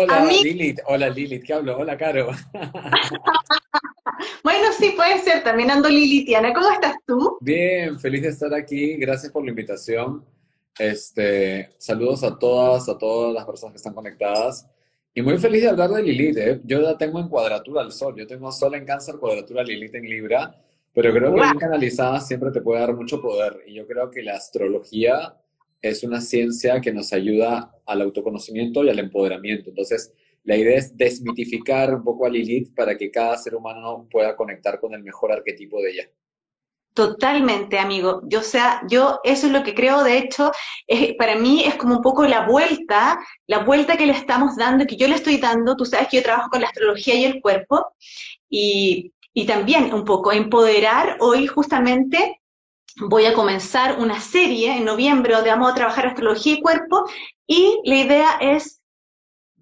Hola Lilith, hola Lilith, ¿qué hablo? Hola Caro. bueno, sí, puede ser, también ando Lilithiana. ¿Cómo estás tú? Bien, feliz de estar aquí, gracias por la invitación. Este, saludos a todas, a todas las personas que están conectadas. Y muy feliz de hablar de Lilith, ¿eh? Yo la tengo en cuadratura al sol, yo tengo sol en cáncer, cuadratura Lilith en Libra, pero creo que bien canalizada siempre te puede dar mucho poder. Y yo creo que la astrología es una ciencia que nos ayuda al autoconocimiento y al empoderamiento. Entonces, la idea es desmitificar un poco a Lilith para que cada ser humano pueda conectar con el mejor arquetipo de ella. Totalmente, amigo. Yo, sea, yo eso es lo que creo, de hecho, para mí es como un poco la vuelta, la vuelta que le estamos dando, que yo le estoy dando. Tú sabes que yo trabajo con la astrología y el cuerpo, y, y también un poco empoderar hoy justamente voy a comenzar una serie en noviembre donde vamos a trabajar astrología y cuerpo y la idea es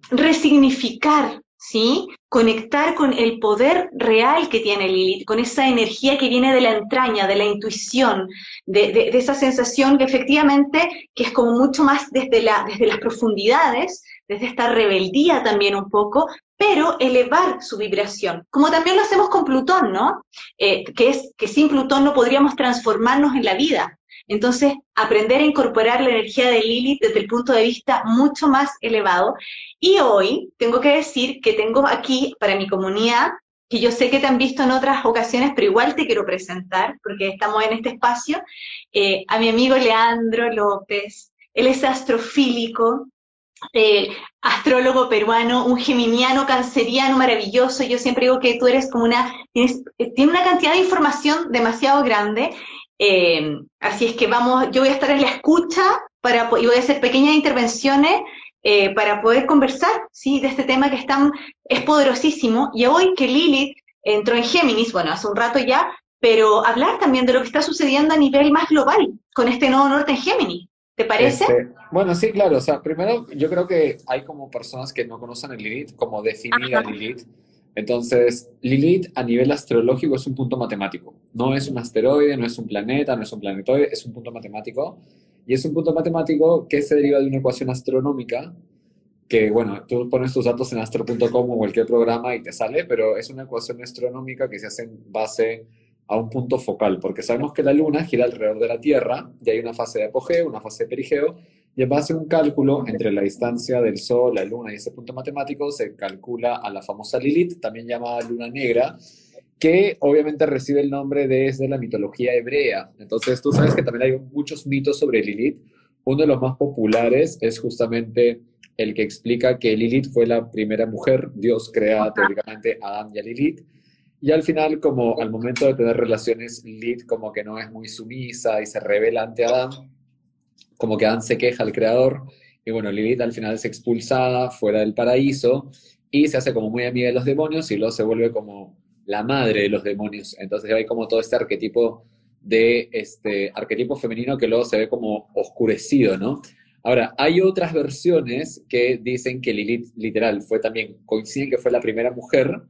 resignificar, ¿sí? Conectar con el poder real que tiene Lilith, con esa energía que viene de la entraña, de la intuición, de, esa sensación que efectivamente que es como mucho más desde, la, desde las profundidades, desde esta rebeldía también un poco, pero elevar su vibración, como también lo hacemos con Plutón, ¿no? Eh, que sin Plutón no podríamos transformarnos en la vida. Entonces, aprender a incorporar la energía de Lilith desde el punto de vista mucho más elevado. Y hoy tengo que decir que tengo aquí para mi comunidad, que yo sé que te han visto en otras ocasiones, pero igual te quiero presentar, porque estamos en este espacio, eh, a mi amigo Leandro López. Él es astrofílico, eh, astrólogo peruano, un geminiano canceriano maravilloso. Yo siempre digo que tú eres como una, tienes, eh, tiene una cantidad de información demasiado grande. Eh, así es que vamos, yo voy a estar en la escucha para, y voy a hacer pequeñas intervenciones para poder conversar, ¿sí? De este tema que es tan, es poderosísimo. Y hoy que Lilith entró en Géminis, bueno, hace un rato ya, pero hablar también de lo que está sucediendo a nivel más global con este nuevo norte en Géminis. ¿Te parece? Este, bueno, sí, claro. O sea, primero yo creo que hay como personas que no conocen el Lilith, como definir a Lilith. Entonces, Lilith a nivel astrológico es un punto matemático. No es un asteroide, no es un planeta, no es un planetoide, es un punto matemático. Y es un punto matemático que se deriva de una ecuación astronómica que, bueno, tú pones tus datos en astro.com o cualquier programa y te sale, pero es una ecuación astronómica que se hace en base a un punto focal, porque sabemos que la Luna gira alrededor de la Tierra y hay una fase de apogeo, una fase de perigeo, y en base a un cálculo entre la distancia del Sol, la Luna y ese punto matemático, se calcula a la famosa Lilith, también llamada Luna Negra, que obviamente recibe el nombre desde la mitología hebrea. Entonces tú sabes que también hay muchos mitos sobre Lilith. Uno de los más populares es justamente el que explica que Lilith fue la primera mujer, Dios crea teóricamente a Adán y a Lilith, y al final, como al momento de tener relaciones, Lilith como que no es muy sumisa y se revela ante Adán, como que Adán se queja al creador, y bueno, Lilith al final es expulsada fuera del paraíso y se hace como muy amiga de los demonios y luego se vuelve como la madre de los demonios. Entonces hay como todo este arquetipo de este arquetipo femenino que luego se ve como oscurecido, ¿no? Ahora, hay otras versiones que dicen que Lilith literal fue también, coinciden que fue la primera mujer,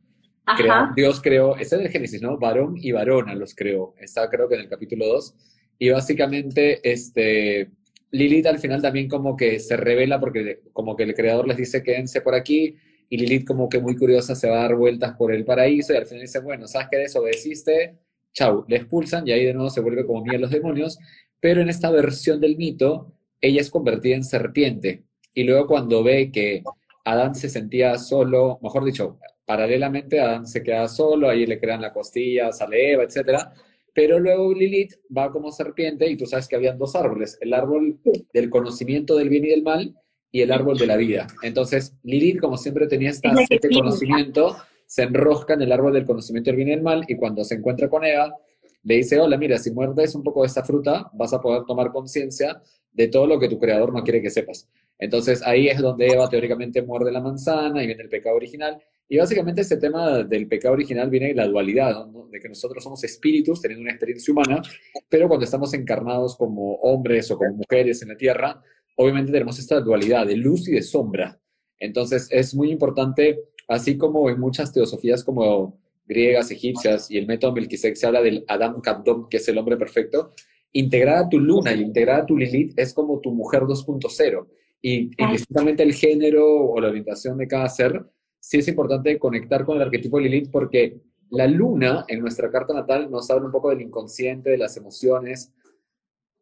Dios creó, ese es el Génesis, ¿no? Varón y varona los creó. Está creo que en el capítulo 2. Y básicamente, este, Lilith al final también como que se revela porque como que el creador les dice quédense por aquí y Lilith como que muy curiosa se va a dar vueltas por el paraíso y al final dice, bueno, ¿sabes qué desobedeciste? Chau, le expulsan y ahí de nuevo se vuelve como mía los demonios. Pero en esta versión del mito, ella es convertida en serpiente. Y luego cuando ve que Adán se sentía solo, mejor dicho, Paralelamente, Adán se queda solo, ahí le crean la costilla, sale Eva, etc. Pero luego Lilith va como serpiente y tú sabes que habían dos árboles, el árbol del conocimiento del bien y del mal y el árbol de la vida. Entonces, Lilith, como siempre tenía este conocimiento, se enrosca en el árbol del conocimiento del bien y del mal y cuando se encuentra con Eva, le dice, hola, mira, si muerdes un poco de esta fruta, vas a poder tomar conciencia de todo lo que tu creador no quiere que sepas. Entonces ahí es donde Eva teóricamente muerde la manzana y viene el pecado original. Y básicamente este tema del pecado original viene de la dualidad, de que nosotros somos espíritus teniendo una experiencia humana, pero cuando estamos encarnados como hombres o como mujeres en la tierra, obviamente tenemos esta dualidad de luz y de sombra. Entonces es muy importante, así como en muchas teosofías como griegas, egipcias y el método Melquisedec se habla del Adam Kadmon, que es el hombre perfecto, integrar a tu luna y integrar a tu Lilith es como tu mujer 2.0 y indistintamente el género o la orientación de cada ser, sí es importante conectar con el arquetipo Lilith porque la luna en nuestra carta natal nos habla un poco del inconsciente, de las emociones.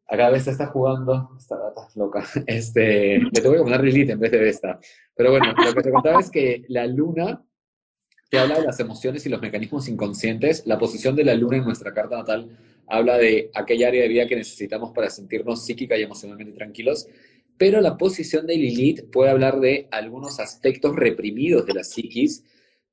Acá Vesta está jugando, esta gata loca. Este, le tengo que poner Lilith en vez de Vesta. Pero bueno, lo que te contaba es que la luna te habla de las emociones y los mecanismos inconscientes. La posición de la luna en nuestra carta natal habla de aquella área de vida que necesitamos para sentirnos psíquica y emocionalmente tranquilos. Pero la posición de Lilith puede hablar de algunos aspectos reprimidos de la psiquis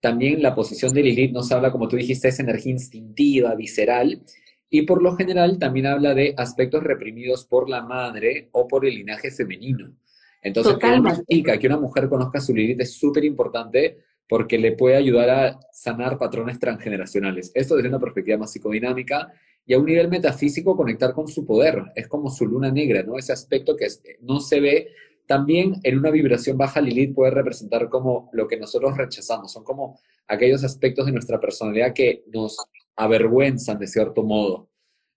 también la posición de Lilith nos habla, como tú dijiste, esa energía instintiva, visceral, y por lo general también habla de aspectos reprimidos por la madre o por el linaje femenino. Entonces, que una chica, que una mujer conozca su Lilith es súper importante porque le puede ayudar a sanar patrones transgeneracionales. Esto desde una perspectiva más psicodinámica y a un nivel metafísico conectar con su poder. Es como su luna negra, ¿no? Ese aspecto que no se ve también en una vibración baja Lilith puede representar como lo que nosotros rechazamos, son como aquellos aspectos de nuestra personalidad que nos avergüenzan de cierto modo.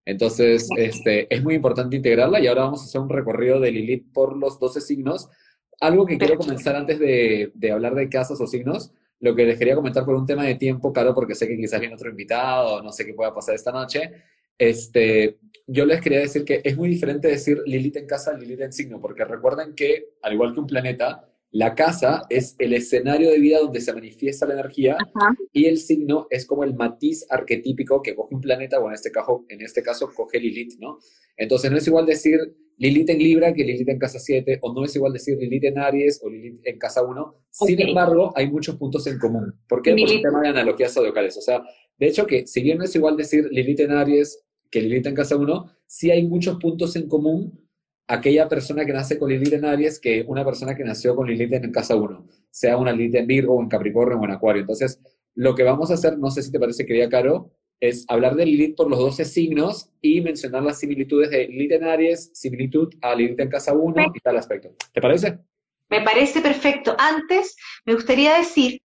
Entonces, este, es muy importante integrarla y ahora vamos a hacer un recorrido de Lilith por los 12 signos. Algo que quiero comenzar antes de, de hablar de casas o signos, lo que les quería comentar por un tema de tiempo, claro, porque sé que quizás viene otro invitado, no sé qué pueda pasar esta noche, este, yo les quería decir que es muy diferente decir Lilith en casa, Lilith en signo, porque recuerden que, al igual que un planeta, la casa es el escenario de vida donde se manifiesta la energía y el signo es como el matiz arquetípico que coge un planeta, o en este caso, en este caso coge Lilith, ¿no? Entonces no es igual decir Lilith en Libra que Lilith en casa 7, o no es igual decir Lilith en Aries o Lilith en casa 1. Sin embargo, hay muchos puntos en común. ¿Por qué? Por el tema de analogías zodiacales. O sea, de hecho que si bien no es igual decir Lilith en Aries que Lilith en casa 1, sí hay muchos puntos en común aquella persona que nace con Lilith en Aries que una persona que nació con Lilith en casa 1, sea una Lilith en Virgo en Capricornio o en Acuario. Entonces, lo que vamos a hacer, no sé si te parece, querida Caro, es hablar de Lilith por los 12 signos y mencionar las similitudes de Lilith en Aries, similitud a Lilith en casa 1 y tal aspecto. ¿Te parece? Me parece perfecto. Antes, me gustaría decir,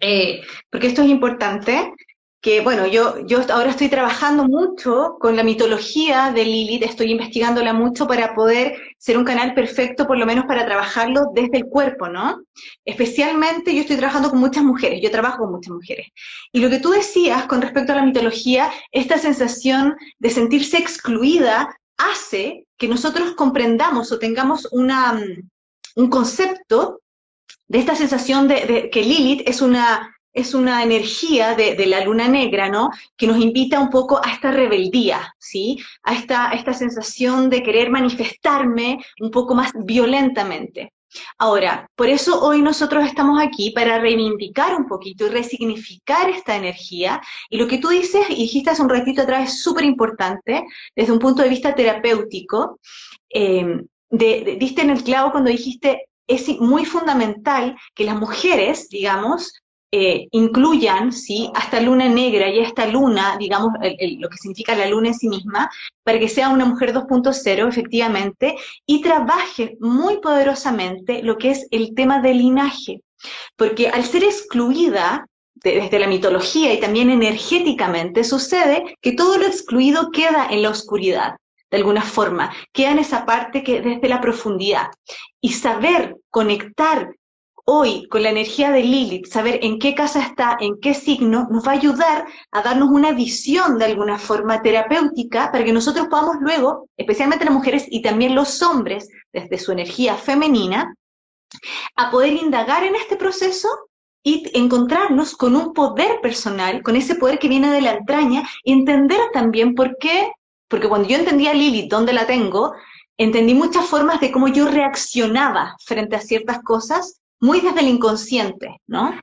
eh, porque esto es importante, que bueno, yo, yo ahora estoy trabajando mucho con la mitología de Lilith, estoy investigándola mucho para poder ser un canal perfecto, por lo menos para trabajarlo desde el cuerpo, ¿no? Especialmente yo estoy trabajando con muchas mujeres, yo trabajo con muchas mujeres. Y lo que tú decías con respecto a la mitología, esta sensación de sentirse excluida hace que nosotros comprendamos o tengamos una, mm, un concepto de esta sensación de, de que Lilith es una es una energía de, la luna negra, ¿no? Que nos invita un poco a esta rebeldía, ¿sí? A esta, esta sensación de querer manifestarme un poco más violentamente. Ahora, por eso hoy nosotros estamos aquí para reivindicar un poquito y resignificar esta energía. Y lo que tú dices, y dijiste hace un ratito atrás, es súper importante desde un punto de vista terapéutico. Eh, diste en el clavo cuando dijiste, es muy fundamental que las mujeres, digamos, eh, incluyan ¿sí? hasta luna negra y esta luna, digamos, lo que significa la luna en sí misma, para que sea una mujer 2.0 efectivamente, y trabaje muy poderosamente lo que es el tema del linaje. Porque al ser excluida desde la mitología y también energéticamente, sucede que todo lo excluido queda en la oscuridad de alguna forma, queda en esa parte que desde la profundidad. Y saber conectar hoy con la energía de Lilith, saber en qué casa está, en qué signo, nos va a ayudar a darnos una visión de alguna forma terapéutica para que nosotros podamos luego, especialmente las mujeres y también los hombres, desde su energía femenina, a poder indagar en este proceso y encontrarnos con un poder personal, con ese poder que viene de la entraña y entender también por qué, porque cuando yo entendía a Lilith, dónde la tengo, entendí muchas formas de cómo yo reaccionaba frente a ciertas cosas muy desde el inconsciente, ¿no?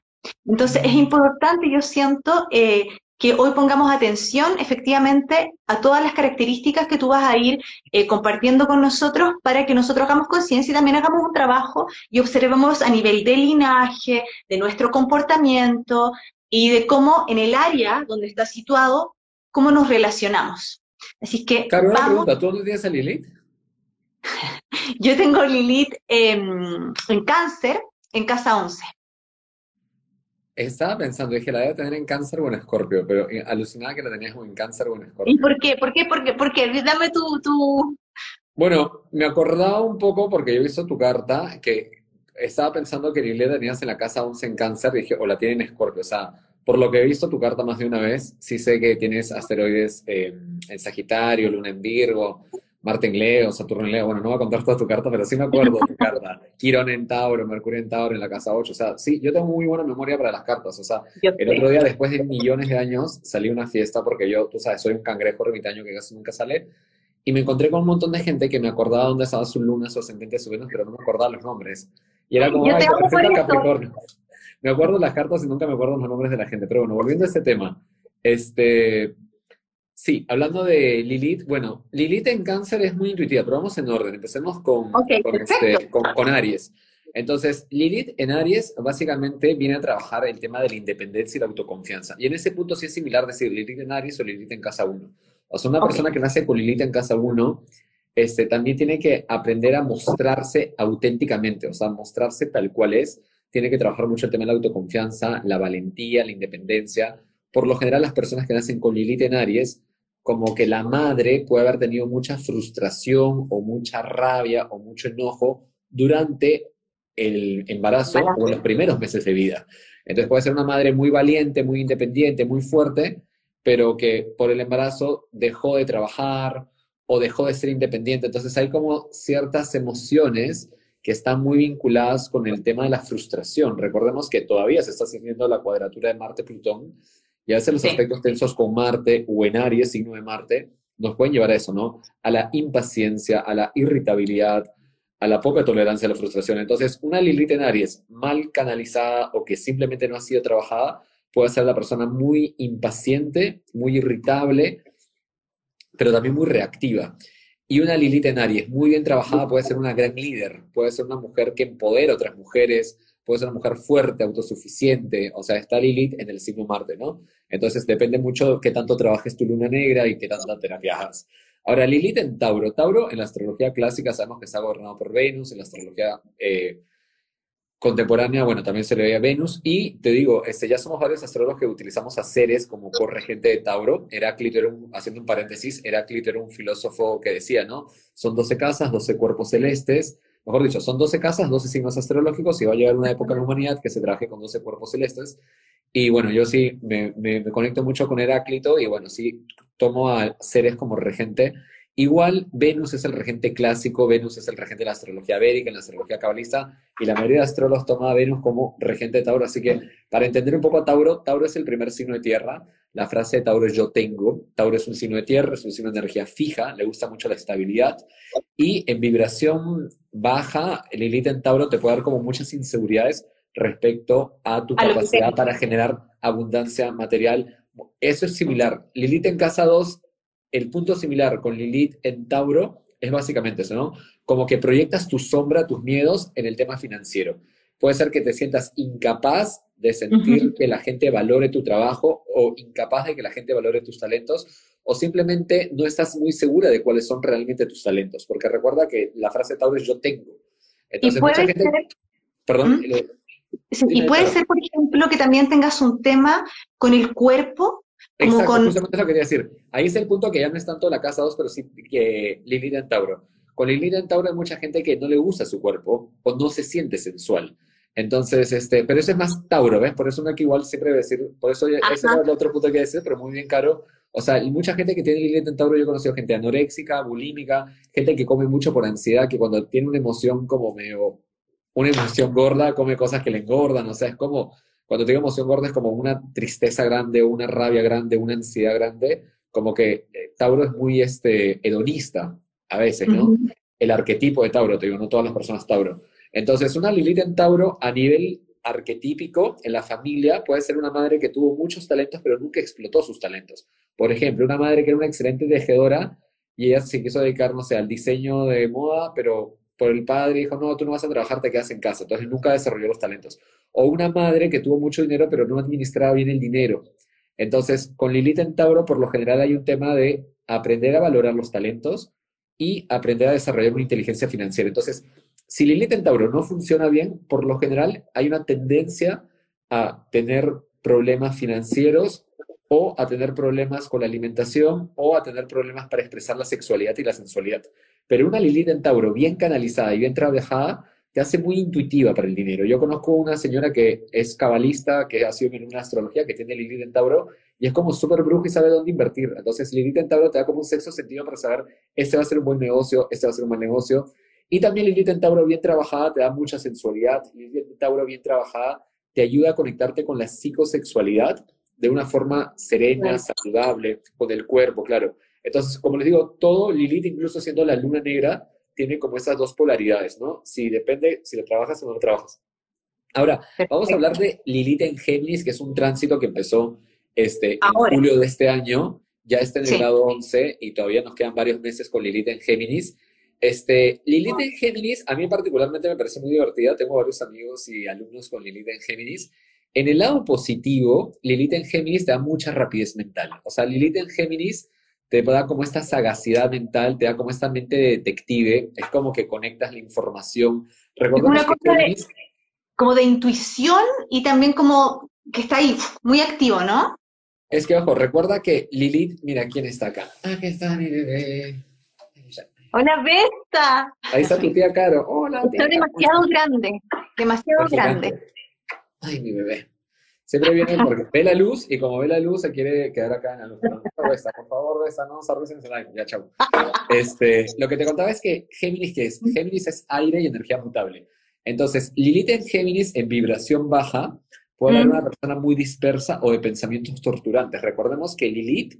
Entonces es importante, yo siento, eh, que hoy pongamos atención efectivamente a todas las características que tú vas a ir eh, compartiendo con nosotros para que nosotros hagamos conciencia y también hagamos un trabajo y observemos a nivel de linaje, de nuestro comportamiento y de cómo en el área donde está situado, cómo nos relacionamos. Así que... Una pregunta, ¿tú tienes a Lilith? Yo tengo Lilith en cáncer, en casa 11. Estaba pensando, dije, la debe tener en cáncer o en escorpio, pero alucinaba que la tenías en cáncer o en escorpio. ¿Y por qué? ¿Por qué? ¿Por qué? ¿Por qué? Dame tu, tu, Bueno, me acordaba un poco porque yo he visto tu carta que estaba pensando que Lilith tenías en la casa 11 en cáncer y dije, o la tiene en escorpio. O sea, por lo que he visto tu carta más de una vez, sí sé que tienes asteroides en Sagitario, Luna en Virgo, Marte en Leo, Saturno en Leo. Bueno, no voy a contar toda tu carta, pero sí me acuerdo de tu carta. Quirón en Tauro, Mercurio en Tauro en la casa 8. O sea, sí, yo tengo muy buena memoria para las cartas. O sea, el otro día, después de millones de años, salí a una fiesta porque yo, tú sabes, soy un cangrejo ermitaño que casi nunca sale. Y me encontré con un montón de gente que me acordaba dónde estaba su luna, su ascendente, su Venus, pero no me acordaba los nombres. Y era como, ay, Capricornio. Me acuerdo las cartas y nunca me acuerdo los nombres de la gente. Pero bueno, volviendo a este tema. Este, Sí, hablando de Lilith, bueno, Lilith en cáncer es muy intuitiva, pero vamos en orden. Empecemos con, este, con, Aries. Entonces, Lilith en Aries básicamente viene a trabajar el tema de la independencia y la autoconfianza. Y en ese punto sí es similar decir Lilith en Aries o Lilith en casa 1. O sea, una persona que nace con Lilith en casa 1 este, también tiene que aprender a mostrarse auténticamente, o sea, mostrarse tal cual es. Tiene que trabajar mucho el tema de la autoconfianza, la valentía, la independencia. Por lo general, las personas que nacen con Lilith en Aries como que la madre puede haber tenido mucha frustración o mucha rabia o mucho enojo durante el embarazo o los primeros meses de vida. Entonces puede ser una madre muy valiente, muy independiente, muy fuerte, pero que por el embarazo dejó de trabajar o dejó de ser independiente. Entonces hay como ciertas emociones que están muy vinculadas con el tema de la frustración. Recordemos que todavía se está haciendo la cuadratura de Marte-Plutón y a veces los aspectos tensos con Marte o en Aries, signo de Marte, nos pueden llevar a eso, ¿no? A la impaciencia, a la irritabilidad, a la poca tolerancia a la frustración. Entonces, una Lilith en Aries mal canalizada o que simplemente no ha sido trabajada puede ser la persona muy impaciente, muy irritable, pero también muy reactiva. Y una Lilith en Aries muy bien trabajada puede ser una gran líder, puede ser una mujer que empodera a otras mujeres, puede ser una mujer fuerte, autosuficiente, o sea, está Lilith en el signo Marte, ¿no? Entonces depende mucho de qué tanto trabajes tu luna negra y qué tanta terapia hagas. Ahora, Lilith en Tauro. Tauro en la astrología clásica sabemos que está gobernado por Venus, en la astrología eh, contemporánea, bueno, también se le ve a Venus. Y te digo, este, ya somos varios astrólogos que utilizamos a Ceres como corregente de Tauro. Heráclito era haciendo un paréntesis, Heráclito era un filósofo que decía, ¿no? Son 12 casas, 12 cuerpos celestes mejor dicho, son 12 casas, 12 signos astrológicos y va a llegar una época en la humanidad que se traje con 12 cuerpos celestes. Y bueno, yo sí me, me, conecto mucho con Heráclito y bueno, sí tomo a Ceres como regente. Igual Venus es el regente clásico, Venus es el regente de la astrología védica, en la astrología cabalista, y la mayoría de astrólogos toma a Venus como regente de Tauro. Así que para entender un poco a Tauro, Tauro es el primer signo de tierra. La frase de Tauro es yo tengo. Tauro es un signo de tierra, es un signo de energía fija, le gusta mucho la estabilidad. Y en vibración baja, Lilith en Tauro te puede dar como muchas inseguridades respecto a tu capacidad para generar abundancia material. Eso es similar. Lilith en casa 2, el punto similar con Lilith en Tauro es básicamente eso, ¿no? Como que proyectas tu sombra, tus miedos en el tema financiero. Puede ser que te sientas incapaz de sentir que la gente valore tu trabajo o incapaz de que la gente valore tus talentos o simplemente no estás muy segura de cuáles son realmente tus talentos, porque recuerda que la frase Tauro es yo tengo. Entonces, mucha gente... Perdón. y puede ser, por ejemplo, que también tengas un tema con el cuerpo. Como Exacto, con... justamente lo que quería decir. Ahí es el punto que ya no es tanto la casa 2, pero sí que Lilith en Tauro. Con Lilith en Tauro hay mucha gente que no le gusta su cuerpo o no se siente sensual. Entonces, este, pero eso es más Tauro, ¿ves? Por eso no que igual siempre decir, por eso ese es el otro punto que decir, pero muy bien caro, o sea, y mucha gente que tiene Lilith en Tauro, yo he conocido gente anoréxica, bulímica, gente que come mucho por ansiedad, que cuando tiene una emoción como medio, una emoción gorda, come cosas que le engordan, o sea, es como, cuando tiene emoción gorda es como una tristeza grande, una rabia grande, una ansiedad grande, como que eh, Tauro es muy este, hedonista a veces, ¿no? El arquetipo de Tauro, te digo, no todas las personas Tauro. Entonces, una Lilith en Tauro a nivel arquetípico en la familia puede ser una madre que tuvo muchos talentos pero nunca explotó sus talentos. Por ejemplo, una madre que era una excelente tejedora y ella se quiso dedicar, no sé, al diseño de moda, pero por el padre dijo, no, tú no vas a trabajar, te quedas en casa. Entonces nunca desarrolló los talentos. O una madre que tuvo mucho dinero pero no administraba bien el dinero. Entonces, con Lilith en Tauro, por lo general hay un tema de aprender a valorar los talentos y aprender a desarrollar una inteligencia financiera. Entonces, si Lilith en Tauro no funciona bien, por lo general hay una tendencia a tener problemas financieros o a tener problemas con la alimentación o a tener problemas para expresar la sexualidad y la sensualidad. Pero una Lilith en Tauro bien canalizada y bien trabajada te hace muy intuitiva para el dinero. Yo conozco una señora que es cabalista, que ha sido en una astrología, que tiene Lilith en Tauro y es como súper brujo y sabe dónde invertir. Entonces Lilith en Tauro te da como un sexo sentido para saber, este va a ser un buen negocio, este va a ser un mal negocio. Y también Lilith en Tauro bien trabajada te da mucha sensualidad. Lilith en Tauro bien trabajada te ayuda a conectarte con la psicosexualidad de una forma serena, saludable, con el cuerpo, claro. Entonces, como les digo, todo Lilith, incluso siendo la luna negra, tiene como esas dos polaridades, ¿no? Si depende si lo trabajas o no lo trabajas. Ahora, vamos a hablar de Lilith en Géminis, que es un tránsito que empezó este, en julio de este año, ya está en el grado 11 y todavía nos quedan varios meses con Lilith en Géminis. Este, Lilith en Géminis, a mí particularmente me parece muy divertida, tengo varios amigos y alumnos con Lilith en Géminis, en el lado positivo, Lilith en Géminis te da mucha rapidez mental. O sea, Lilith en Géminis te da como esta sagacidad mental, te da como esta mente de detective, es como que conectas la información. Recordemos que como de intuición y también como que está ahí, muy activo, ¿no? Es que, ojo, recuerda que Lilith, mira quién está acá. Aquí está mi Hola, Besta. Ahí está tu tía Caro. Hola, tía. Está demasiado grande, demasiado grande. Ay, mi bebé. Siempre viene porque ve la luz y como ve la luz se quiere quedar acá en la luz. por favor, Besta, no se arruinen Ya, chau. Este, lo que te contaba es que Géminis, ¿qué es? Géminis es aire y energía mutable. Entonces, Lilith en Géminis, en vibración baja, puede ser una persona muy dispersa o de pensamientos torturantes. Recordemos que Lilith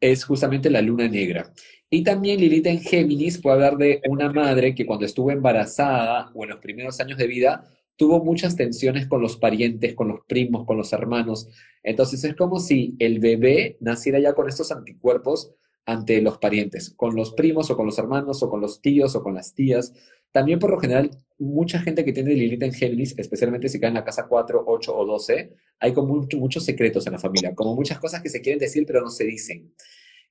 es justamente la luna negra. Y también Lilith en Géminis puede hablar de una madre que cuando estuvo embarazada o en los primeros años de vida tuvo muchas tensiones con los parientes, con los primos, con los hermanos. Entonces es como si el bebé naciera ya con estos anticuerpos ante los parientes, con los primos o con los hermanos o con los tíos o con las tías. También por lo general, mucha gente que tiene Lilith en Géminis, especialmente si cae en la casa 4, 8 o 12, hay como muchos secretos en la familia, como muchas cosas que se quieren decir pero no se dicen.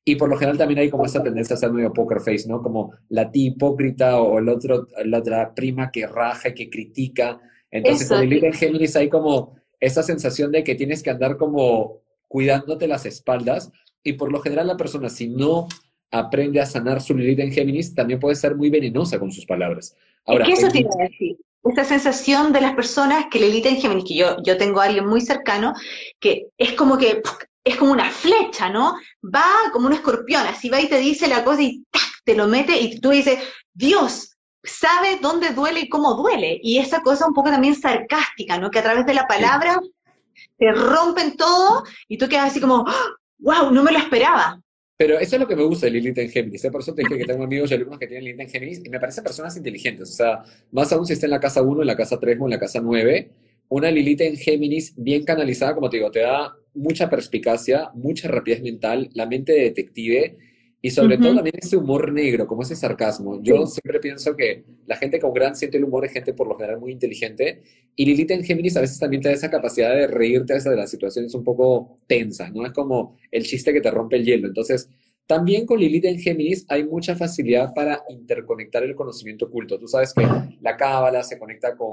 Y por lo general también hay como esa tendencia a ser medio poker face, ¿no? Como la tía hipócrita o el otro, la otra prima que raja y que critica. Entonces, con Lilith en Géminis hay como esa sensación de que tienes que andar como cuidándote las espaldas y por lo general la persona si no aprende a sanar su Lilith en Géminis también puede ser muy venenosa con sus palabras. Ahora, ¿Qué eso tiene que decir? Esta sensación de las personas que Lilith en Géminis, que yo, yo tengo a alguien muy cercano, que es como que es como una flecha, ¿no? Va como un escorpión, así va y te dice la cosa y ¡tac! te lo mete y tú dices, Dios, sabe dónde duele y cómo duele. Y esa cosa un poco también sarcástica, ¿no? Que a través de la palabra te rompen todo y tú quedas así como, wow, no me lo esperaba. Pero eso es lo que me gusta de Lilith en Géminis. ¿eh? Por eso te dije que tengo amigos y alumnos que tienen Lilith en Géminis y me parecen personas inteligentes. O sea, más aún si está en la casa 1, en la casa 3 o en la casa 9, una Lilith en Géminis bien canalizada, como te digo, te da mucha perspicacia, mucha rapidez mental, la mente de detective y sobre todo también ese humor negro, como ese sarcasmo. Yo siempre pienso que la gente con gran siente el humor es gente por lo general muy inteligente. Y Lilith en Géminis a veces también te da esa capacidad de reírte a veces de las situaciones un poco tensas, ¿no? Es como el chiste que te rompe el hielo. Entonces, también con Lilith en Géminis hay mucha facilidad para interconectar el conocimiento oculto. Tú sabes que la cábala se conecta con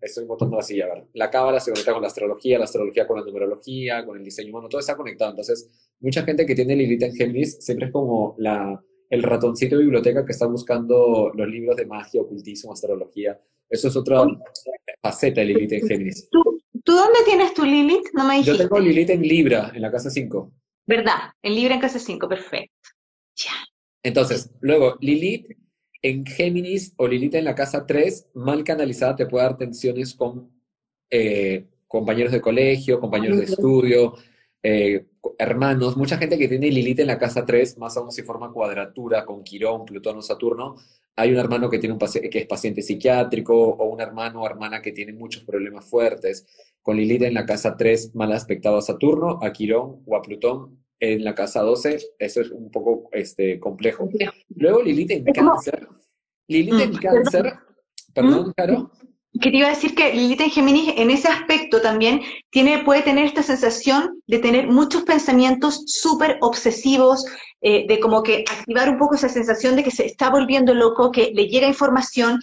estoy botando así, a ver, la cábala se conecta con la astrología, la astrología con la numerología, con el diseño humano, todo está conectado. Entonces, mucha gente que tiene Lilith en Géminis siempre es como la, el ratoncito de biblioteca que está buscando los libros de magia, ocultismo, astrología. Eso es otra faceta de Lilith en Géminis. ¿Tú, dónde tienes tu Lilith? No me Yo tengo Lilith en Libra, en la casa 5. ¿Verdad? En Libra en casa 5, perfecto. Ya. Entonces, luego, Lilith en Géminis o Lilith en la casa 3, mal canalizada, te puede dar tensiones con eh, compañeros de colegio, compañeros de estudio, eh, hermanos. Mucha gente que tiene Lilith en la casa 3, más aún si forma cuadratura con Quirón, Plutón o Saturno. Hay un hermano que, tiene un que es paciente psiquiátrico o un hermano o hermana que tiene muchos problemas fuertes. Con Lilith en la casa 3, mal aspectado a Saturno, a Quirón o a Plutón, en la casa 12, eso es un poco este, complejo. Luego Lilith en cáncer. Lilith en mm. cáncer, perdón, Caro. Que te iba a decir que Lilith en Géminis en ese aspecto también tiene, puede tener esta sensación de tener muchos pensamientos súper obsesivos, eh, de como que activar un poco esa sensación de que se está volviendo loco, que le llega información,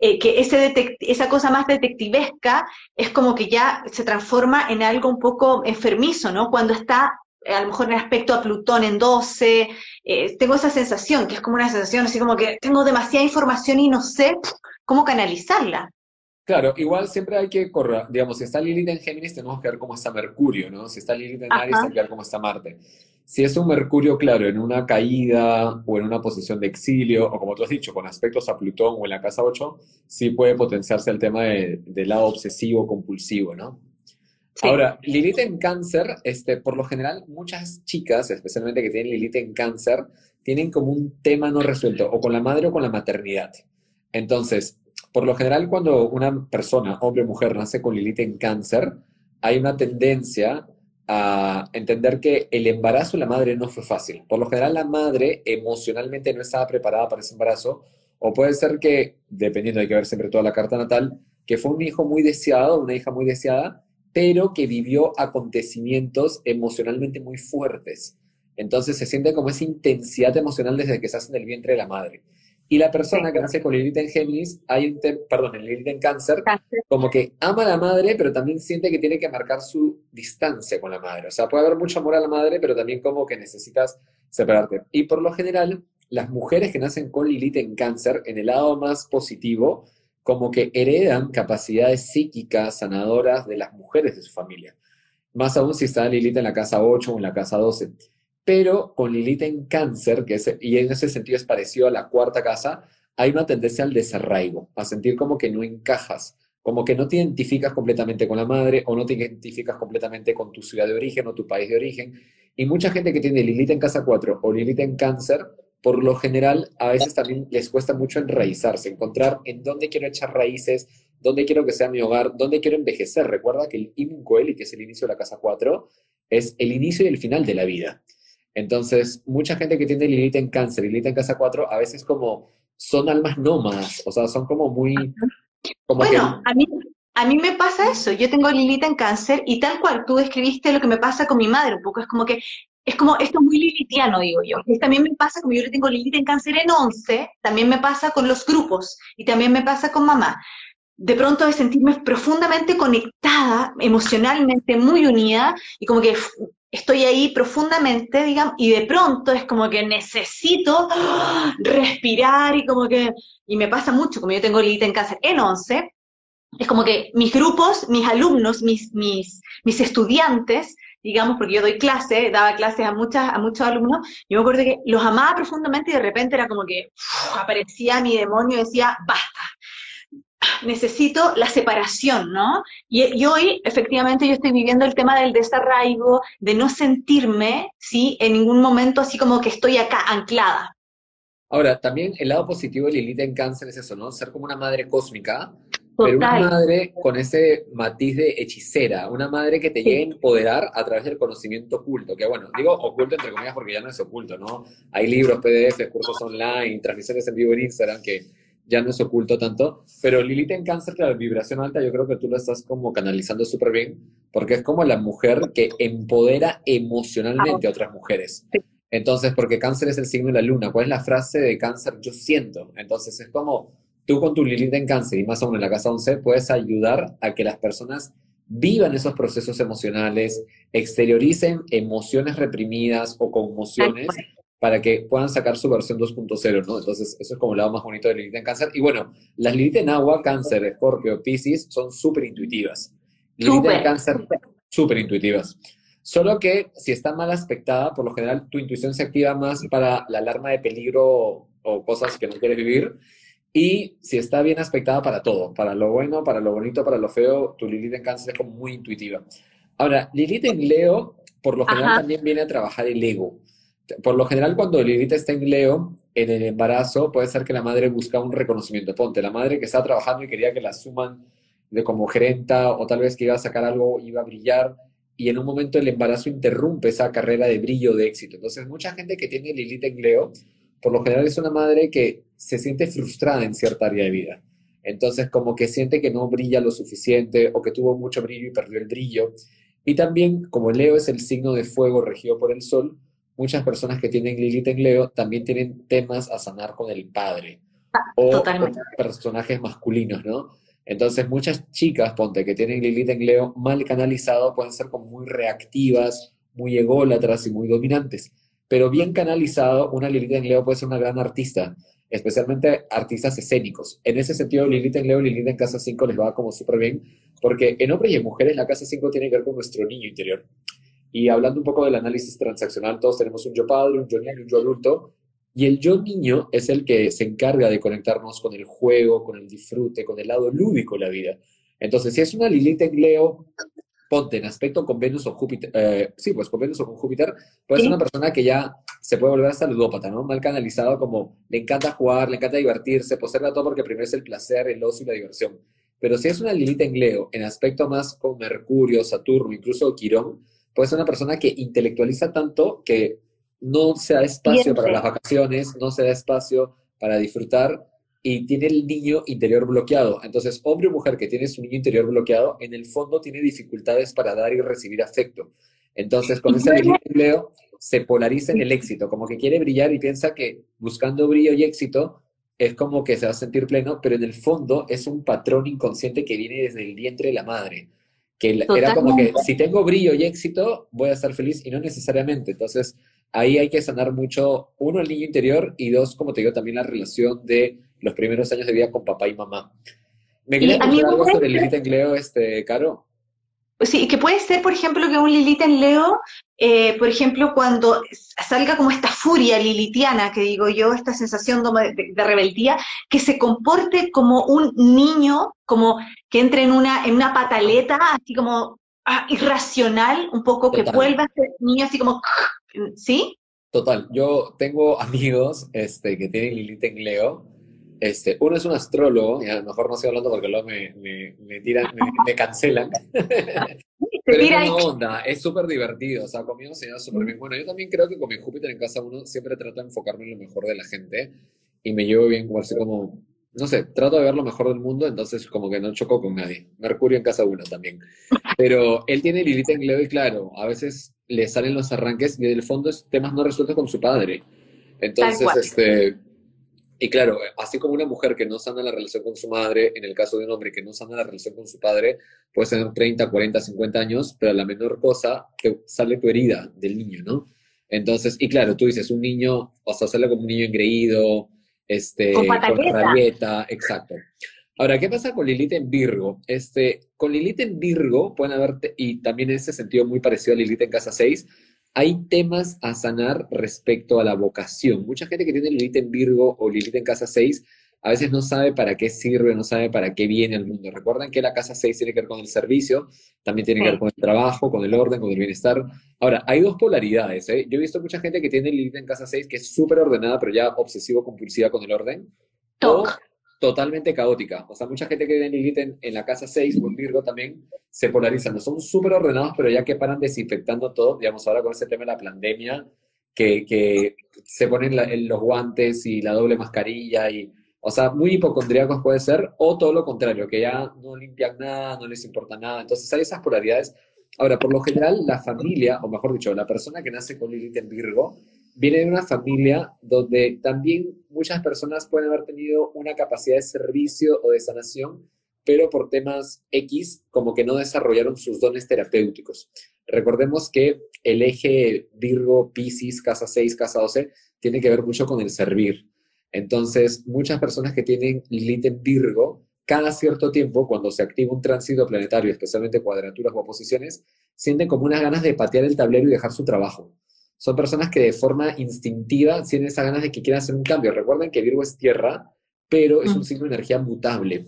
eh, que ese esa cosa más detectivesca es como que ya se transforma en algo un poco enfermizo, ¿no? Cuando está a lo mejor en aspecto a Plutón en 12, eh, tengo esa sensación, que es como una sensación así como que tengo demasiada información y no sé cómo canalizarla. Claro, igual siempre hay que correr, digamos, si está Lilith en Géminis tenemos que ver cómo está Mercurio, ¿no? Si está Lilith en Aries, hay que ver cómo está Marte. Si es un Mercurio, claro, en una caída o en una posición de exilio, o como tú has dicho, con aspectos a Plutón o en la casa 8, sí puede potenciarse el tema del lado obsesivo, compulsivo, ¿no? Ahora, Lilith en cáncer, este, por lo general, muchas chicas, especialmente que tienen Lilith en cáncer, tienen como un tema no resuelto, o con la madre o con la maternidad. Entonces, por lo general, cuando una persona, hombre o mujer, nace con Lilith en cáncer, hay una tendencia a entender que el embarazo de la madre no fue fácil. Por lo general, la madre emocionalmente no estaba preparada para ese embarazo, o puede ser que, dependiendo, hay que ver siempre toda la carta natal, que fue un hijo muy deseado, una hija muy deseada, pero que vivió acontecimientos emocionalmente muy fuertes. Entonces se siente como esa intensidad emocional desde que se hace en el vientre de la madre. Y la persona que nace con Lilith en Géminis, hay un perdón, en Lilith en cáncer, como que ama a la madre, pero también siente que tiene que marcar su distancia con la madre. O sea, puede haber mucho amor a la madre, pero también como que necesitas separarte. Y por lo general, las mujeres que nacen con Lilith en cáncer, en el lado más positivo, como que heredan capacidades psíquicas sanadoras de las mujeres de su familia. Más aún si está Lilith en la casa 8 o en la casa 12 pero con Lilith en cáncer, que y en ese sentido es parecido a la cuarta casa, hay una tendencia al desarraigo, a sentir como que no encajas, como que no te identificas completamente con la madre o no te identificas completamente con tu ciudad de origen o tu país de origen. Y mucha gente que tiene Lilith en casa 4 o Lilith en cáncer, por lo general a veces también les cuesta mucho enraizarse, encontrar en dónde quiero echar raíces, dónde quiero que sea mi hogar, dónde quiero envejecer. Recuerda que el Imun que es el inicio de la casa 4, es el inicio y el final de la vida. Entonces, mucha gente que tiene Lilith en cáncer y Lilith en casa 4, a veces como son almas nómadas, o sea, son como muy... bueno, a, mí, a mí me pasa eso, yo tengo Lilith en cáncer y tal cual tú describiste lo que me pasa con mi madre un poco, es como que, es como, esto es muy lilitiano, digo yo. También me pasa, como yo le tengo Lilith en cáncer en 11, también me pasa con los grupos y también me pasa con mamá. De pronto de sentirme profundamente conectada, emocionalmente muy unida y como que estoy ahí profundamente, digamos, y de pronto es como que necesito respirar y como que, y me pasa mucho, como yo tengo Lilith en cáncer en 11, es como que mis grupos, mis alumnos, mis, mis, mis estudiantes, digamos, porque yo doy clase, daba clases a, muchas, a muchos alumnos, yo me acuerdo que los amaba profundamente y de repente era como que aparecía mi demonio y decía, basta, necesito la separación, ¿no? Y, hoy, efectivamente, yo estoy viviendo el tema del desarraigo, de no sentirme, ¿sí? En ningún momento así como que estoy acá anclada. Ahora, también el lado positivo de Lilith en cáncer es eso, ¿no? Ser como una madre cósmica, pero una madre con ese matiz de hechicera, una madre que te llegue a empoderar a través del conocimiento oculto, que bueno, digo oculto entre comillas porque ya no es oculto, ¿no? Hay libros, PDF, cursos online, transmisiones en vivo en Instagram que ya no es oculto tanto, pero Lilith en cáncer, la vibración alta, yo creo que tú lo estás como canalizando súper bien, porque es como la mujer que empodera emocionalmente a otras mujeres. Entonces, porque cáncer es el signo de la luna, ¿cuál es la frase de cáncer? Yo siento. Entonces, es como tú con tu Lilith en cáncer y más menos en la casa 11 puedes ayudar a que las personas vivan esos procesos emocionales, exterioricen emociones reprimidas o conmociones para que puedan sacar su versión 2.0, ¿no? Entonces, eso es como el lado más bonito de Lilith en cáncer. Y bueno, las Lilith en agua, cáncer, escorpio, piscis, son súper intuitivas. Lilith en cáncer, súper intuitivas. Solo que si está mal aspectada, por lo general tu intuición se activa más para la alarma de peligro o cosas que no quieres vivir. Y si está bien aspectada para todo, para lo bueno, para lo bonito, para lo feo, tu Lilith en cáncer es como muy intuitiva. Ahora, Lilith en Leo, por lo general también viene a trabajar el ego. Por lo general, cuando Lilith está en Leo, en el embarazo, puede ser que la madre busca un reconocimiento. Ponte, la madre que está trabajando y quería que la suman de como gerenta o tal vez que iba a sacar algo, iba a brillar, y en un momento el embarazo interrumpe esa carrera de brillo, de éxito. Entonces, mucha gente que tiene Lilith en Leo, por lo general es una madre que se siente frustrada en cierta área de vida. Entonces, como que siente que no brilla lo suficiente o que tuvo mucho brillo y perdió el brillo. Y también, como Leo es el signo de fuego regido por el sol, muchas personas que tienen Lilith en Leo también tienen temas a sanar con el padre ah, o con personajes masculinos, ¿no? Entonces muchas chicas, ponte, que tienen Lilith en Leo mal canalizado, pueden ser como muy reactivas muy ególatras y muy dominantes. Pero bien canalizado, una Lilith en Leo puede ser una gran artista, especialmente artistas escénicos. En ese sentido, Lilith en Leo Lilith en Casa 5 les va como súper bien, porque en hombres y en mujeres la Casa 5 tiene que ver con nuestro niño interior. Y hablando un poco del análisis transaccional, todos tenemos un yo padre, un yo niño, un yo adulto, y el yo niño es el que se encarga de conectarnos con el juego, con el disfrute, con el lado lúdico de la vida. Entonces, si es una Lilith en Leo, ponte en aspecto con Venus o Júpiter, eh, sí, pues con Venus o con Júpiter, puede ser una persona que ya se puede volver hasta ludópata, ¿no? Mal canalizado, como le encanta jugar, le encanta divertirse, poseerla todo porque primero es el placer, el ocio y la diversión. Pero si es una Lilith en Leo, en aspecto más con Mercurio, Saturno, incluso Quirón, puede ser una persona que intelectualiza tanto que no se da espacio para las vacaciones, no se da espacio para disfrutar y tiene el niño interior bloqueado. Entonces, hombre o mujer que tiene su niño interior bloqueado, en el fondo tiene dificultades para dar y recibir afecto. Entonces, con ese empleo se polariza en el éxito, como que quiere brillar y piensa que buscando brillo y éxito es como que se va a sentir pleno, pero en el fondo es un patrón inconsciente que viene desde el vientre de la madre, que era como que si tengo brillo y éxito, voy a estar feliz y no necesariamente. Entonces, ahí hay que sanar mucho, uno, el niño interior y dos, como te digo, también la relación de los primeros años de vida con papá y mamá. ¿Me quería contar algo sobre Lilith en Leo, este, Caro? Sí, que puede ser, por ejemplo, que un Lilith en Leo, eh, por ejemplo, cuando salga como esta furia lilitiana, que digo yo, esta sensación de, de, rebeldía, que se comporte como un niño, como que entre en una, en una pataleta, así como ah, irracional, un poco, que vuelva a ser niño, así como ¿Sí? Total, yo tengo amigos este, que tienen Lilith en Leo. Este, uno es un astrólogo, y a lo mejor no estoy hablando porque luego me, me, me tiran, me, cancelan. Pero es una onda, es súper divertido, o sea, conmigo se lleva súper bien. Bueno, yo también creo que con mi Júpiter en casa uno siempre trata de enfocarme en lo mejor de la gente y me llevo bien como así como, no sé, trato de ver lo mejor del mundo, entonces como que no choco con nadie. Mercurio en casa uno también. Pero él tiene Lilith en Leo y claro, a veces le salen los arranques y del fondo es temas no resueltos con su padre. Entonces, este, y claro, así como una mujer que no sana la relación con su madre, en el caso de un hombre que no sana la relación con su padre, puede tener 30, 40, 50 años, pero la menor cosa que sale tu herida del niño, ¿no? Entonces, y claro, tú dices, un niño, o sea, sale como un niño engreído, este, con, con rabieta, exacto. Ahora, ¿qué pasa con Lilith en Virgo? Este, con Lilith en Virgo, pueden haber, y también en ese sentido muy parecido a Lilith en casa 6, hay temas a sanar respecto a la vocación. Mucha gente que tiene Lilith en Virgo o Lilith en casa 6 a veces no sabe para qué sirve, no sabe para qué viene al mundo. Recuerden que la casa 6 tiene que ver con el servicio, también tiene que ver con el trabajo, con el orden, con el bienestar. Ahora, hay dos polaridades. ¿eh? Yo he visto mucha gente que tiene Lilith en casa 6 que es súper ordenada, pero ya obsesivo-compulsiva con el orden totalmente caótica. O sea, mucha gente que vive en Lilith en, la casa 6 o en Virgo también se polarizan. No son súper ordenados, pero ya que paran desinfectando todo, digamos, ahora con ese tema de la pandemia, que, que se ponen los guantes y la doble mascarilla y, o sea, muy hipocondríacos puede ser, o todo lo contrario, que ya no limpian nada, no les importa nada. Entonces hay esas polaridades. Ahora, por lo general, la familia, o mejor dicho, la persona que nace con Lilith en Virgo, viene de una familia donde también muchas personas pueden haber tenido una capacidad de servicio o de sanación, pero por temas X, como que no desarrollaron sus dones terapéuticos. Recordemos que el eje Virgo, Pisces, casa 6, casa 12, tiene que ver mucho con el servir. Entonces, muchas personas que tienen Lilith en Virgo, cada cierto tiempo, cuando se activa un tránsito planetario, especialmente cuadraturas o oposiciones, sienten como unas ganas de patear el tablero y dejar su trabajo son personas que de forma instintiva tienen esas ganas de que quieran hacer un cambio. Recuerden que Virgo es tierra, pero es un signo de energía mutable.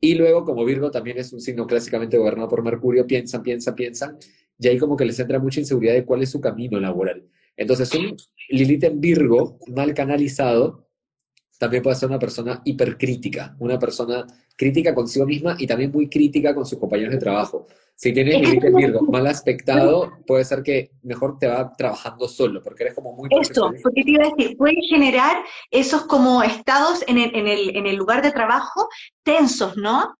Y luego, como Virgo también es un signo clásicamente gobernado por Mercurio, piensan, piensan, piensan, y ahí como que les entra mucha inseguridad de cuál es su camino laboral. Entonces, un Lilith en Virgo mal canalizado también puede ser una persona hipercrítica, una persona crítica consigo misma y también muy crítica con sus compañeros de trabajo. Si tienes Lilith en Virgo mal aspectado, puede ser que mejor te va trabajando solo, porque eres como muy... Esto, porque te iba a decir, puede generar esos como estados en el, en el, en el lugar de trabajo tensos, ¿no?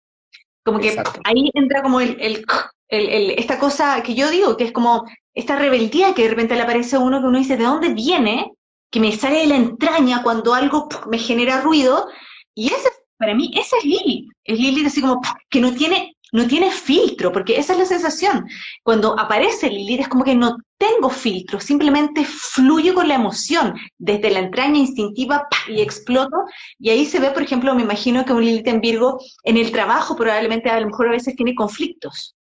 Como que ahí entra como el, el, el, esta cosa que yo digo, que es como esta rebeldía que de repente le aparece a uno que uno dice, ¿de dónde viene? Que me sale de la entraña cuando algo me genera ruido, y ese, para mí, esa es Lilith, es Lilith así como que no tiene no tiene filtro, porque esa es la sensación. Cuando aparece Lilith es como que no tengo filtro, simplemente fluyo con la emoción desde la entraña instintiva y exploto. Y ahí se ve, por ejemplo, me imagino que un Lilith en Virgo en el trabajo probablemente a lo mejor a veces tiene conflictos.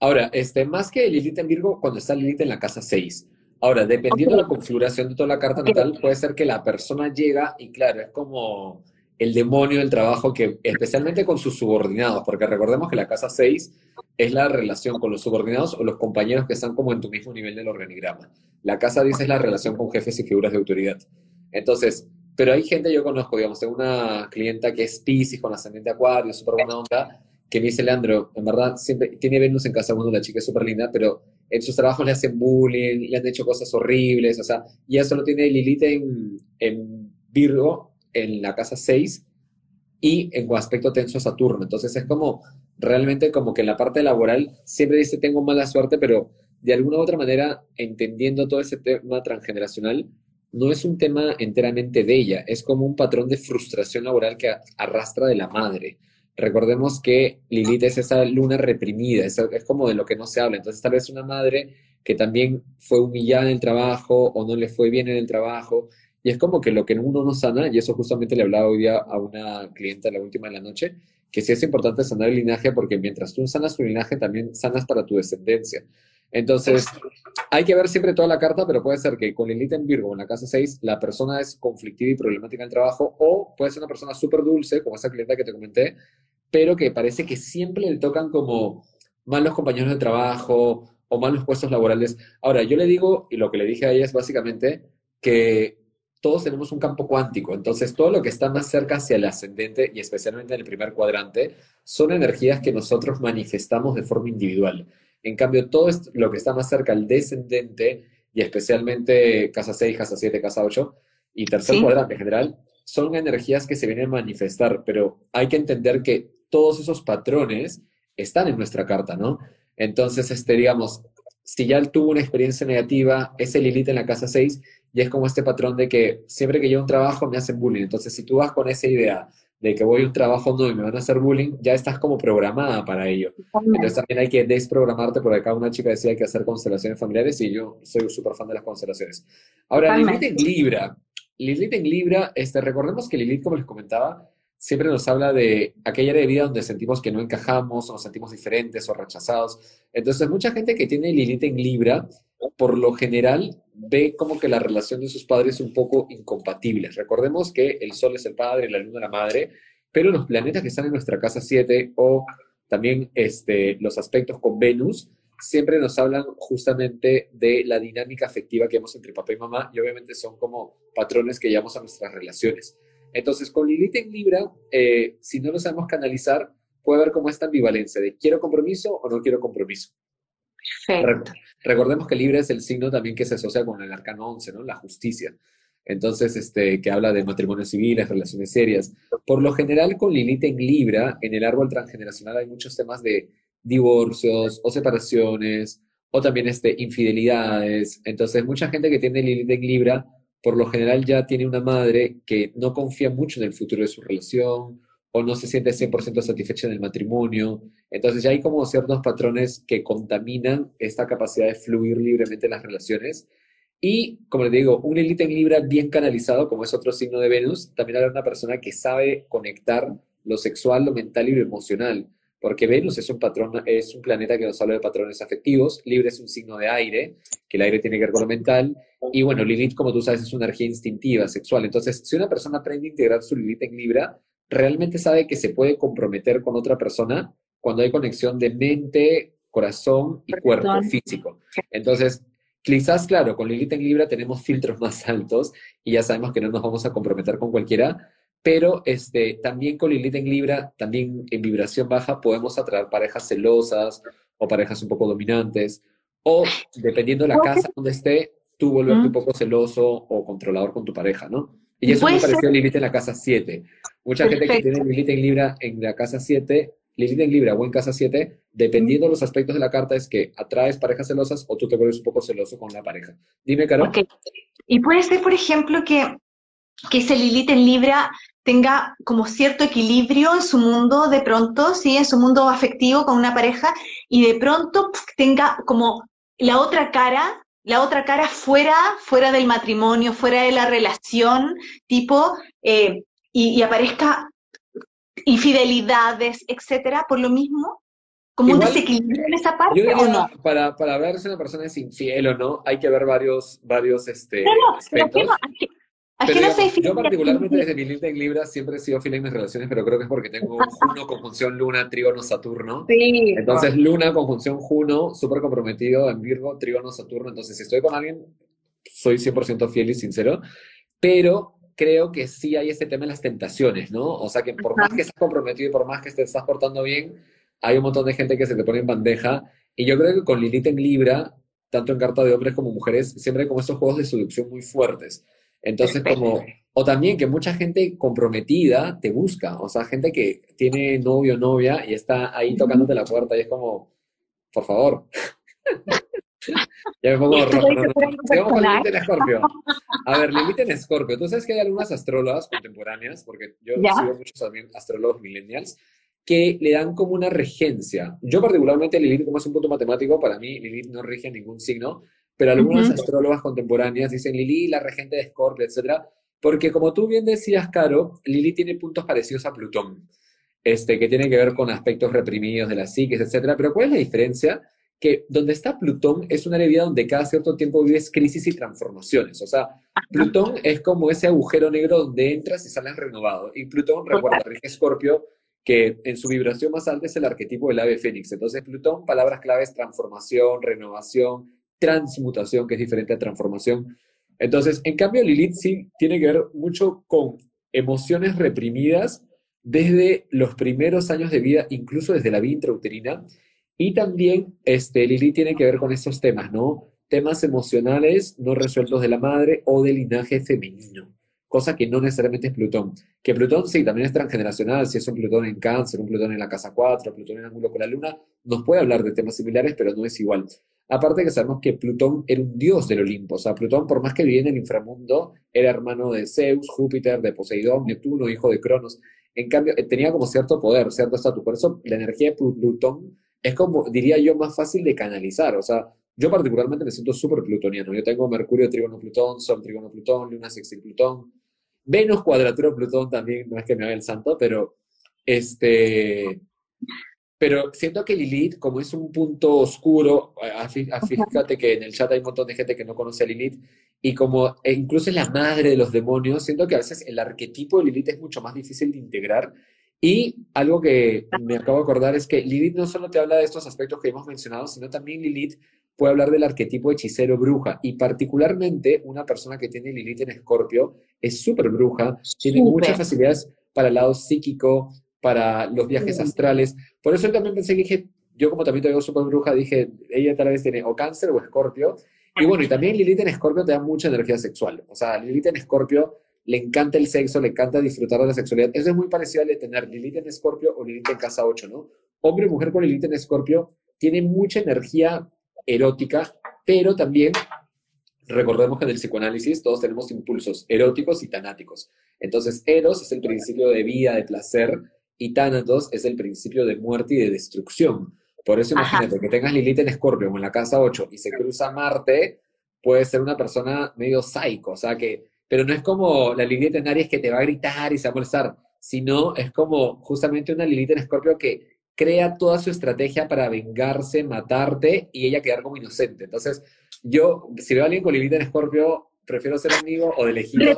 Ahora, este, más que Lilith en Virgo, cuando está Lilith en la casa 6. Ahora, dependiendo de la configuración de toda la carta natal, puede ser que la persona llega y claro, es como el demonio del trabajo que, especialmente con sus subordinados, porque recordemos que la casa 6 es la relación con los subordinados o los compañeros que están como en tu mismo nivel del organigrama. La casa 10 es la relación con jefes y figuras de autoridad. Entonces, pero hay gente, yo conozco, digamos, tengo una clienta que es Pisces con ascendente Acuario, súper buena onda, que me dice, Leandro, en verdad, siempre tiene Venus en casa 1, la chica es súper linda, pero en sus trabajos le hacen bullying, le han hecho cosas horribles, o sea, y eso lo tiene Lilith en, en Virgo, en la casa 6 y en aspecto tenso a Saturno. Entonces es como realmente como que en la parte laboral siempre dice tengo mala suerte, pero de alguna u otra manera, entendiendo todo ese tema transgeneracional, no es un tema enteramente de ella, es como un patrón de frustración laboral que arrastra de la madre. Recordemos que Lilith es esa luna reprimida, es, como de lo que no se habla. Entonces tal vez una madre que también fue humillada en el trabajo o no le fue bien en el trabajo y es como que lo que uno no sana, y eso justamente le hablaba hoy día a una clienta la última de la noche, que sí es importante sanar el linaje porque mientras tú sanas tu linaje, también sanas para tu descendencia. Entonces, hay que ver siempre toda la carta, pero puede ser que con Lilith en Virgo en la casa 6, la persona es conflictiva y problemática en el trabajo, o puede ser una persona súper dulce, como esa clienta que te comenté, pero que parece que siempre le tocan como malos compañeros de trabajo o malos puestos laborales. Ahora, yo le digo, y lo que le dije a ella es básicamente que todos tenemos un campo cuántico, entonces todo lo que está más cerca hacia el ascendente y especialmente en el primer cuadrante son energías que nosotros manifestamos de forma individual. En cambio, todo lo que está más cerca al descendente y especialmente casa 6, casa 7, casa 8 y tercer cuadrante en general, son energías que se vienen a manifestar, pero hay que entender que todos esos patrones están en nuestra carta, ¿no? Entonces, este, digamos, si ya tuvo una experiencia negativa, ese Lilith en la casa 6 y es como este patrón de que siempre que yo un trabajo me hacen bullying. Entonces, si tú vas con esa idea de que voy a un trabajo no y me van a hacer bullying, ya estás como programada para ello. Entonces también hay que desprogramarte, porque acá una chica decía que hacer constelaciones familiares y yo soy súper fan de las constelaciones. Ahora, Lilith en Libra. Lilith en Libra, este, recordemos que Lilith, como les comentaba, siempre nos habla de aquella área de vida donde sentimos que no encajamos, o nos sentimos diferentes o rechazados. Entonces, mucha gente que tiene Lilith en Libra, por lo general, ve como que la relación de sus padres es un poco incompatible. Recordemos que el Sol es el padre, la Luna la madre, pero los planetas que están en nuestra casa 7 o también este, los aspectos con Venus, siempre nos hablan justamente de la dinámica afectiva que vemos entre papá y mamá y obviamente son como patrones que llevamos a nuestras relaciones. Entonces, con Lilith en Libra, eh, si no lo sabemos canalizar, puede haber como esta ambivalencia de quiero compromiso o no quiero compromiso. Perfecto. Recordemos que Libra es el signo también que se asocia con el arcano 11, ¿no? La justicia. Entonces, este, que habla de matrimonios civiles, relaciones serias. Por lo general, con Lilith en Libra, en el árbol transgeneracional hay muchos temas de divorcios o separaciones o también este, infidelidades. Entonces, mucha gente que tiene Lilith en Libra, por lo general ya tiene una madre que no confía mucho en el futuro de su relación o no se siente 100% satisfecha en el matrimonio. Entonces ya hay como ciertos patrones que contaminan esta capacidad de fluir libremente en las relaciones. Y, como les digo, un élite en Libra bien canalizado, como es otro signo de Venus, también habrá una persona que sabe conectar lo sexual, lo mental y lo emocional. Porque Venus es un patrón, es un planeta que nos habla de patrones afectivos, Libra es un signo de aire, que el aire tiene que ver con lo mental, y bueno, Lilith, como tú sabes, es una energía instintiva, sexual. Entonces, si una persona aprende a integrar su Lilith en Libra, realmente sabe que se puede comprometer con otra persona cuando hay conexión de mente, corazón y cuerpo físico. Entonces, quizás, claro, con Lilith en Libra tenemos filtros más altos y ya sabemos que no nos vamos a comprometer con cualquiera, pero este, también con Lilith en Libra, también en vibración baja, podemos atraer parejas celosas o parejas un poco dominantes, o dependiendo de la casa donde esté, tú volverte un poco celoso o controlador con tu pareja, ¿no? Y eso me pareció Lilith en la casa 7. Mucha gente que tiene Lilith en Libra en la casa 7, Lilith en Libra o en casa 7, dependiendo de los aspectos de la carta, es que atraes parejas celosas o tú te vuelves un poco celoso con la pareja. Dime, Caro. Y puede ser, por ejemplo, que, que ese Lilith en Libra tenga como cierto equilibrio en su mundo de pronto, ¿sí? En su mundo afectivo con una pareja y de pronto tenga como la otra cara, la otra cara fuera, fuera del matrimonio, fuera de la relación, tipo, eh, y, aparezca infidelidades, etcétera, por lo mismo, como un desequilibrio en esa parte. para, para ver si una persona es infiel o no, hay que ver varios, varios este, aspectos yo particularmente desde mi lista en Libra siempre he sido fiel en mis relaciones, pero creo que es porque tengo Juno, conjunción Luna, Trígono, Saturno. Sí. Entonces Luna, conjunción Juno, súper comprometido en Virgo, Trígono, Saturno. Entonces si estoy con alguien, soy 100% fiel y sincero, pero creo que sí hay ese tema en las tentaciones, ¿no? O sea que por más que estés comprometido y por más que te estás portando bien, hay un montón de gente que se te pone en bandeja. Y yo creo que con Lilith en Libra, tanto en carta de hombres como mujeres, siempre hay como estos juegos de seducción muy fuertes. Entonces, como, o también que mucha gente comprometida te busca, o sea, gente que tiene novio o novia y está ahí tocándote la puerta y es como, por favor. ya me pongo rojo. Sigamos con Lilith en Escorpio. A ver, Lilith en Escorpio. Sabes que hay algunas astrólogas contemporáneas, porque yo sigo muchos también astrólogos millennials, que le dan como una regencia. Yo particularmente Lilith, como es un punto matemático, para mí Lilith no rige ningún signo, pero algunas astrólogas contemporáneas dicen Lili, la regente de Scorpio, etc. Porque como tú bien decías, Caro, Lili tiene puntos parecidos a Plutón, este, que tienen que ver con aspectos reprimidos de la psiquis, etc. Pero ¿cuál es la diferencia? Que donde está Plutón es una vida donde cada cierto tiempo vives crisis y transformaciones. O sea, Plutón es como ese agujero negro donde entras y sales renovado. Y Plutón, recuerda, rige Scorpio, que en su vibración más alta es el arquetipo del ave fénix. Entonces, Plutón, palabras claves, transformación, renovación, transmutación, que es diferente a transformación. Entonces, en cambio, Lilith sí tiene que ver mucho con emociones reprimidas desde los primeros años de vida, incluso desde la vida intrauterina. Y también este, Lilith tiene que ver con esos temas, ¿no? Temas emocionales no resueltos de la madre o del linaje femenino, cosa que no necesariamente es Plutón. Que Plutón sí, también es transgeneracional, si es un Plutón en cáncer, un Plutón en la casa 4, Plutón en ángulo con la luna, nos puede hablar de temas similares, pero no es igual. Aparte que sabemos que Plutón era un dios del Olimpo, o sea, Plutón, por más que vivía en el inframundo, era hermano de Zeus, Júpiter, de Poseidón, Neptuno, hijo de Cronos. En cambio, eh, tenía como cierto poder, cierto estatus. Por eso la energía de Plutón es como, diría yo, más fácil de canalizar. O sea, yo particularmente me siento súper plutoniano. Yo tengo Mercurio, Trígono, Plutón, Sol, Trígono, Plutón, Luna, Sextil, Plutón. Venus, Cuadratura, Plutón también, no es que me haga el santo, pero este, pero siento que Lilith, como es un punto oscuro, fíjate que en el chat hay un montón de gente que no conoce a Lilith, y como e incluso es la madre de los demonios, siento que a veces el arquetipo de Lilith es mucho más difícil de integrar. Y algo que me acabo de acordar es que Lilith no solo te habla de estos aspectos que hemos mencionado, sino también Lilith puede hablar del arquetipo hechicero bruja. Y particularmente una persona que tiene Lilith en Escorpio es súper bruja, tiene muchas facilidades para el lado psíquico, para los viajes astrales. Por eso yo también pensé que dije, yo como también te veo súper bruja, dije, ella tal vez tiene o cáncer o escorpio. Y bueno, y también Lilith en escorpio te da mucha energía sexual. O sea, Lilith en escorpio le encanta el sexo, le encanta disfrutar de la sexualidad. Eso es muy parecido al de tener Lilith en escorpio o Lilith en casa 8, ¿no? Hombre y mujer con Lilith en escorpio tiene mucha energía erótica, pero también recordemos que en el psicoanálisis todos tenemos impulsos eróticos y tanáticos. Entonces, Eros es el principio de vida, de placer, y Thanatos es el principio de muerte y de destrucción. Por eso imagínate que tengas Lilith en Escorpio o en la casa 8 y se cruza Marte, puede ser una persona medio psycho, o sea que, pero no es como la Lilith en Aries que te va a gritar y se va a molestar, sino es como justamente una Lilith en Escorpio que crea toda su estrategia para vengarse, matarte y ella quedar como inocente. Entonces, yo, si veo a alguien con Lilith en Escorpio, prefiero ser amigo o de elegir.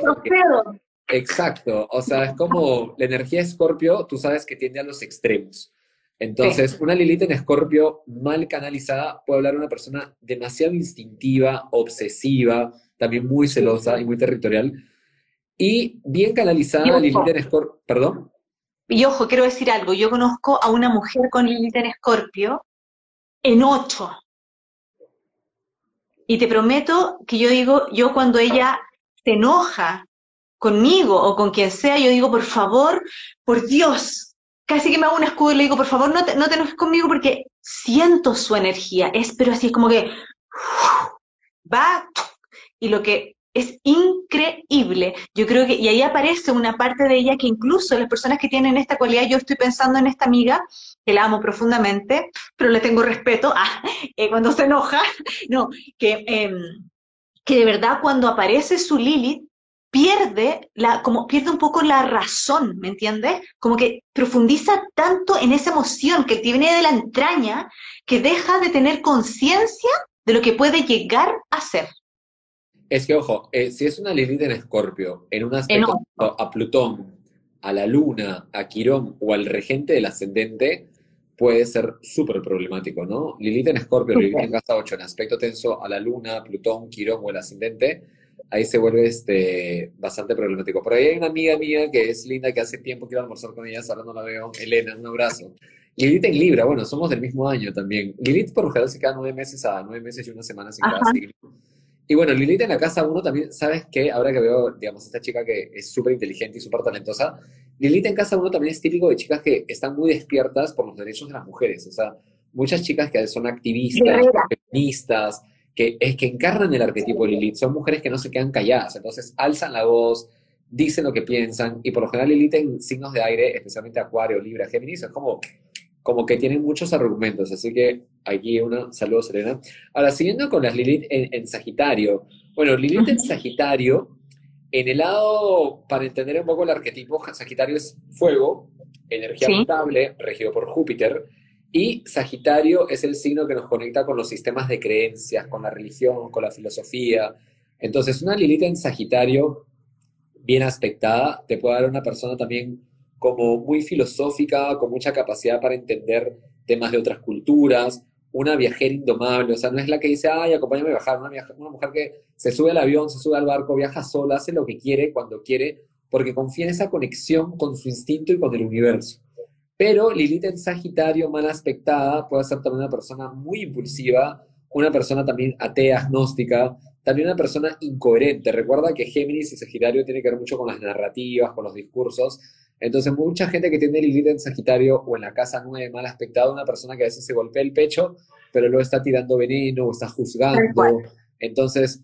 Exacto, o sea, es como la energía Escorpio, tú sabes que tiende a los extremos. Entonces, una Lilith en Escorpio mal canalizada puede hablar de una persona demasiado instintiva, obsesiva, también muy celosa y muy territorial. Y bien canalizada, Lilith en Escorpio, perdón. Y ojo, quiero decir algo, yo conozco a una mujer con Lilith en Escorpio en ocho. Y te prometo que yo digo, yo cuando ella se enoja conmigo o con quien sea, yo digo, por favor, por Dios, casi que me hago un escudo y le digo, por favor, no te, no te enojes conmigo porque siento su energía, es, pero así es como que va, y lo que es increíble. Yo creo que, y ahí aparece una parte de ella que incluso las personas que tienen esta cualidad, yo estoy pensando en esta amiga, que la amo profundamente, pero le tengo respeto, ah, eh, cuando se enoja, no, que, em, que de verdad cuando aparece su Lilith, pierde, la, como pierde un poco la razón, ¿me entiendes? Como que profundiza tanto en esa emoción que viene de la entraña, que deja de tener conciencia de lo que puede llegar a ser. Es que, ojo, eh, si es una Lilith en Escorpio, en un aspecto a Plutón, a la Luna, a Quirón o al regente del ascendente, puede ser súper problemático, ¿no? Lilith en Escorpio, Lilith en casa 8, en aspecto tenso a la Luna, Plutón, Quirón o el ascendente, ahí se vuelve este, bastante problemático. Por ahí hay una amiga mía que es linda, que hace tiempo quiero almorzar con ella, ahora no la veo, Elena, un abrazo. Lilith en Libra, bueno, somos del mismo año también. Lilith por lo general se queda nueve meses a nueve meses y una semana sin cada siglo. Y bueno, Lilith en la casa uno también, ¿sabes qué? Ahora que veo, digamos, esta chica que es súper inteligente y súper talentosa, Lilith en casa uno también es típico de chicas que están muy despiertas por los derechos de las mujeres. O sea, muchas chicas que son activistas, feministas, que es que encarnan el arquetipo de Lilith, son mujeres que no se quedan calladas, entonces alzan la voz, dicen lo que piensan, y por lo general Lilith en signos de aire, especialmente Acuario, Libra, Géminis, es como como que tienen muchos argumentos, así que aquí una, saludo Serena. Ahora, siguiendo con las Lilith en, Sagitario. Bueno, Lilith en Sagitario, en el lado, para entender un poco el arquetipo, Sagitario es fuego, energía mutable, regido por Júpiter, y Sagitario es el signo que nos conecta con los sistemas de creencias, con la religión, con la filosofía. Entonces, una Lilith en Sagitario, bien aspectada, te puede dar una persona también como muy filosófica, con mucha capacidad para entender temas de otras culturas, una viajera indomable, o sea, no es la que dice, ay, acompáñame a viajar, una, una mujer que se sube al avión, se sube al barco, viaja sola, hace lo que quiere, cuando quiere, porque confía en esa conexión con su instinto y con el universo. Pero Lilith en Sagitario, mal aspectada, puede ser también una persona muy impulsiva, una persona también atea, agnóstica, también una persona incoherente. Recuerda que Géminis y Sagitario tiene que ver mucho con las narrativas, con los discursos, entonces, mucha gente que tiene Lilith en Sagitario o en la casa 9 mal aspectado, una persona que a veces se golpea el pecho, pero luego está tirando veneno o está juzgando. Entonces,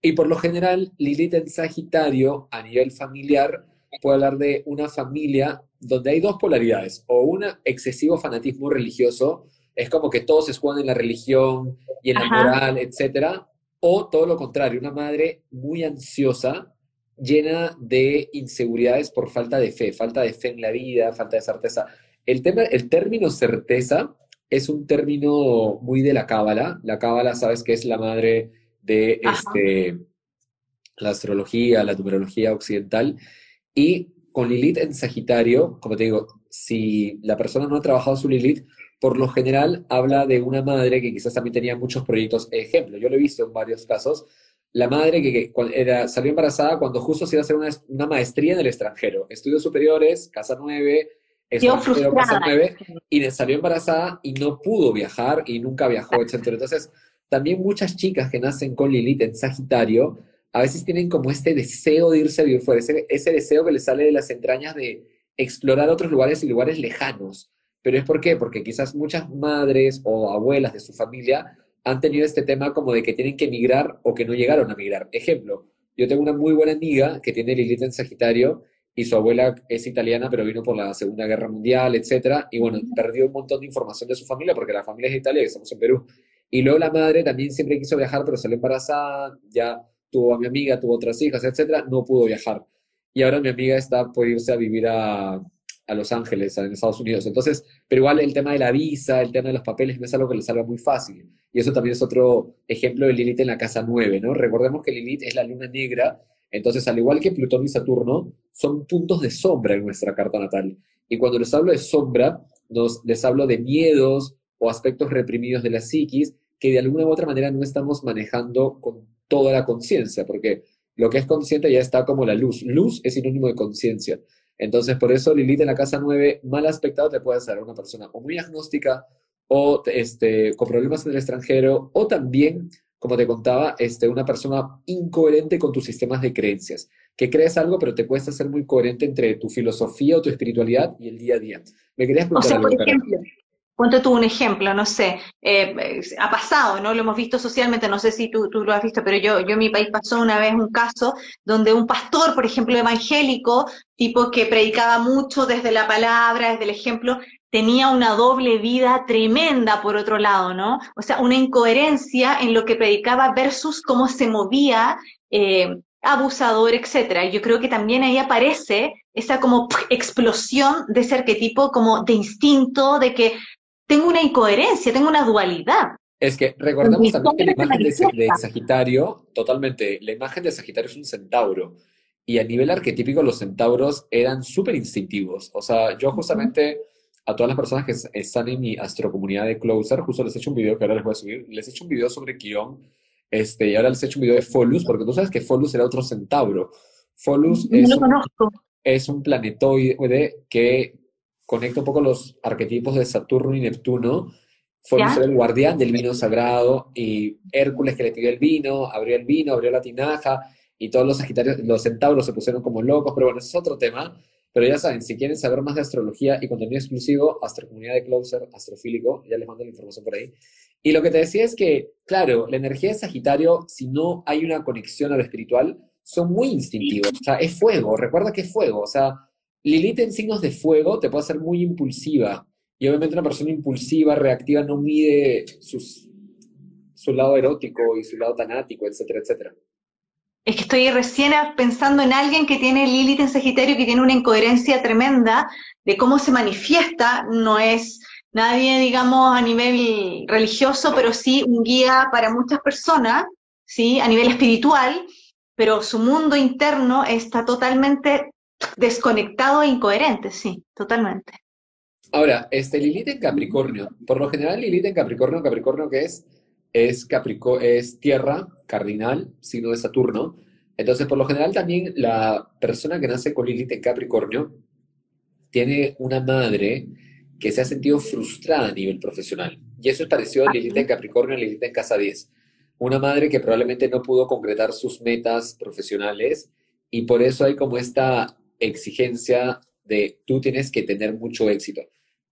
y por lo general, Lilith en Sagitario a nivel familiar puede hablar de una familia donde hay dos polaridades, o un excesivo fanatismo religioso, es como que todos se escudan en la religión y en la moral, etcétera, o todo lo contrario, una madre muy ansiosa llena de inseguridades por falta de fe, falta de fe en la vida, falta de certeza. El, tema, el término certeza es un término muy de la cábala. La cábala, sabes que es la madre de este, la astrología, la numerología occidental. Y con Lilith en Sagitario, como te digo, si la persona no ha trabajado su Lilith, por lo general habla de una madre que quizás también tenía muchos proyectos. Ejemplo, yo lo he visto en varios casos, la madre que, era, salió embarazada cuando justo se iba a hacer una, maestría en el extranjero. Estudios superiores, casa 9, extranjero, casa 9, y salió embarazada y no pudo viajar y nunca viajó, etc. Entonces, también muchas chicas que nacen con Lilith en Sagitario, a veces tienen como este deseo de irse a vivir fuera, ese, ese deseo que les sale de las entrañas de explorar otros lugares y lugares lejanos. ¿Pero es por qué? Porque quizás muchas madres o abuelas de su familia han tenido este tema como de que tienen que emigrar o que no llegaron a migrar. Ejemplo, yo tengo una muy buena amiga que tiene Lilith en Sagitario y su abuela es italiana, pero vino por la Segunda Guerra Mundial, etcétera, y bueno, perdió un montón de información de su familia porque la familia es de Italia y estamos en Perú. Y luego la madre también siempre quiso viajar, pero salió embarazada, ya tuvo a mi amiga, tuvo otras hijas, etcétera, no pudo viajar. Y ahora mi amiga está por irse a vivir a, a Los Ángeles, en Estados Unidos. Entonces, pero igual el tema de la visa, el tema de los papeles no es algo que le salga muy fácil. Y eso también es otro ejemplo de Lilith en la casa 9, ¿no? Recordemos que Lilith es la luna negra, entonces al igual que Plutón y Saturno, son puntos de sombra en nuestra carta natal. Y cuando les hablo de sombra, nos, les hablo de miedos o aspectos reprimidos de la psiquis que de alguna u otra manera no estamos manejando con toda la conciencia, porque lo que es consciente ya está como la luz. Luz es sinónimo de conciencia. Entonces, por eso Lilith en la casa 9, mal aspectado, te puede ser una persona o muy agnóstica o este, con problemas en el extranjero, o también, como te contaba, este, una persona incoherente con tus sistemas de creencias, que crees algo, pero te cuesta ser muy coherente entre tu filosofía o tu espiritualidad y el día a día. Me querías preguntar o sea, por ejemplo, Ponte tú un ejemplo, no sé, eh, ha pasado, ¿no? Lo hemos visto socialmente, no sé si tú, tú, lo has visto, pero yo, yo en mi país pasó una vez un caso donde un pastor, por ejemplo, evangélico, tipo que predicaba mucho desde la palabra, desde el ejemplo, tenía una doble vida tremenda por otro lado, ¿no? O sea, una incoherencia en lo que predicaba versus cómo se movía, eh, abusador, etcétera. Yo creo que también ahí aparece esa como explosión de ese arquetipo como de instinto, de que tengo una incoherencia, tengo una dualidad. Es que recordemos también que la imagen de, Sagitario, totalmente, la imagen de Sagitario es un centauro. Y a nivel arquetípico los centauros eran súper instintivos. O sea, yo justamente a todas las personas que están en mi astrocomunidad de Closer, justo les he hecho un video que ahora les voy a subir, les he hecho un video sobre Kion, este, y ahora les he hecho un video de Folus, porque tú sabes que Folus era otro centauro. Folus es, un, es un planetoide que conecta un poco los arquetipos de Saturno y Neptuno. Fue el guardián del vino sagrado y Hércules que le pidió el vino, abrió el vino, abrió la tinaja y todos los sagitarios, los centauros se pusieron como locos, pero bueno, ese es otro tema. Pero ya saben, si quieren saber más de astrología y contenido exclusivo, Astrocomunidad de Closer, Astrofílico, ya les mando la información por ahí. Y lo que te decía es que, claro, la energía de Sagitario, si no hay una conexión a lo espiritual, son muy instintivos. O sea, es fuego, recuerda que es fuego. O sea, Lilith en signos de fuego te puede hacer muy impulsiva. Y obviamente una persona impulsiva, reactiva, no mide sus, su lado erótico y su lado tanático, etcétera, etcétera. Es que estoy recién pensando en alguien que tiene Lilith en Sagitario, que tiene una incoherencia tremenda de cómo se manifiesta. No es nadie, digamos, a nivel religioso, pero sí un guía para muchas personas, ¿sí? A nivel espiritual, pero su mundo interno está totalmente desconectado e incoherente, sí, totalmente. Ahora, este Lilith en Capricornio, por lo general Lilith en Capricornio, Capricornio que es, es, Caprico es tierra cardinal, signo de Saturno. Entonces, por lo general también la persona que nace con Lilith en Capricornio tiene una madre que se ha sentido frustrada a nivel profesional. Y eso es parecido a Lilith en Capricornio y Lilith en Casa 10. Una madre que probablemente no pudo concretar sus metas profesionales y por eso hay como esta exigencia de tú tienes que tener mucho éxito.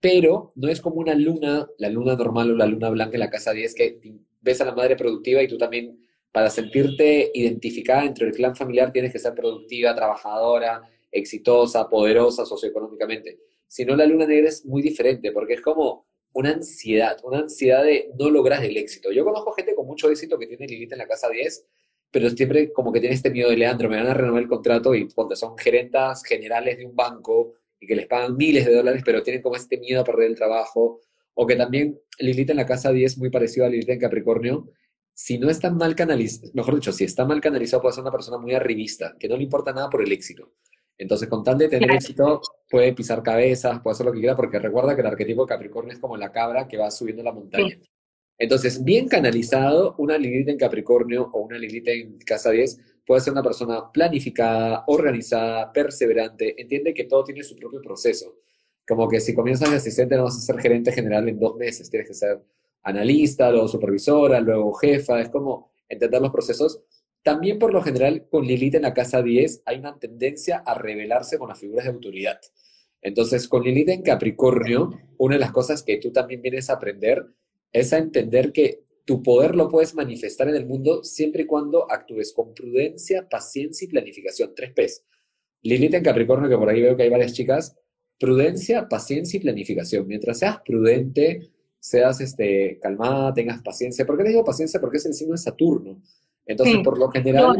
Pero no es como una luna, la luna normal o la luna blanca en la casa 10, que ves a la madre productiva y tú también, para sentirte identificada entre el clan familiar, tienes que ser productiva, trabajadora, exitosa, poderosa socioeconómicamente. Si no, la luna negra es muy diferente, porque es como una ansiedad, una ansiedad de no lograr el éxito. Yo conozco gente con mucho éxito que tiene Lilith en la casa 10 pero siempre como que tiene este miedo de Leandro, me van a renovar el contrato y ponte, son gerentas generales de un banco y que les pagan miles de dólares, pero tienen como este miedo a perder el trabajo. O que también Lilith en la casa 10 muy parecido a Lilith en Capricornio. Si no está mal canalizado, mejor dicho, si está mal canalizado puede ser una persona muy arribista, que no le importa nada por el éxito. Entonces, con tal de tener éxito, puede pisar cabezas, puede hacer lo que quiera, porque recuerda que el arquetipo de Capricornio es como la cabra que va subiendo la montaña. Entonces, bien canalizado, una Lilith en Capricornio o una Lilith en Casa 10 puede ser una persona planificada, organizada, perseverante, entiende que todo tiene su propio proceso. Como que si comienzas de asistente no vas a ser gerente general en dos meses, tienes que ser analista, luego supervisora, luego jefa, es como entender los procesos. También por lo general con Lilith en la casa 10 hay una tendencia a rebelarse con las figuras de autoridad. Entonces con Lilith en Capricornio, una de las cosas que tú también vienes a aprender es a entender que tu poder lo puedes manifestar en el mundo siempre y cuando actúes con prudencia, paciencia y planificación. Tres P's. Lilith en Capricornio, que por ahí veo que hay varias chicas. Prudencia, paciencia y planificación. Mientras seas prudente, seas este, calmada, tengas paciencia. ¿Por qué te digo paciencia? Porque es el signo de Saturno. Entonces, por lo general,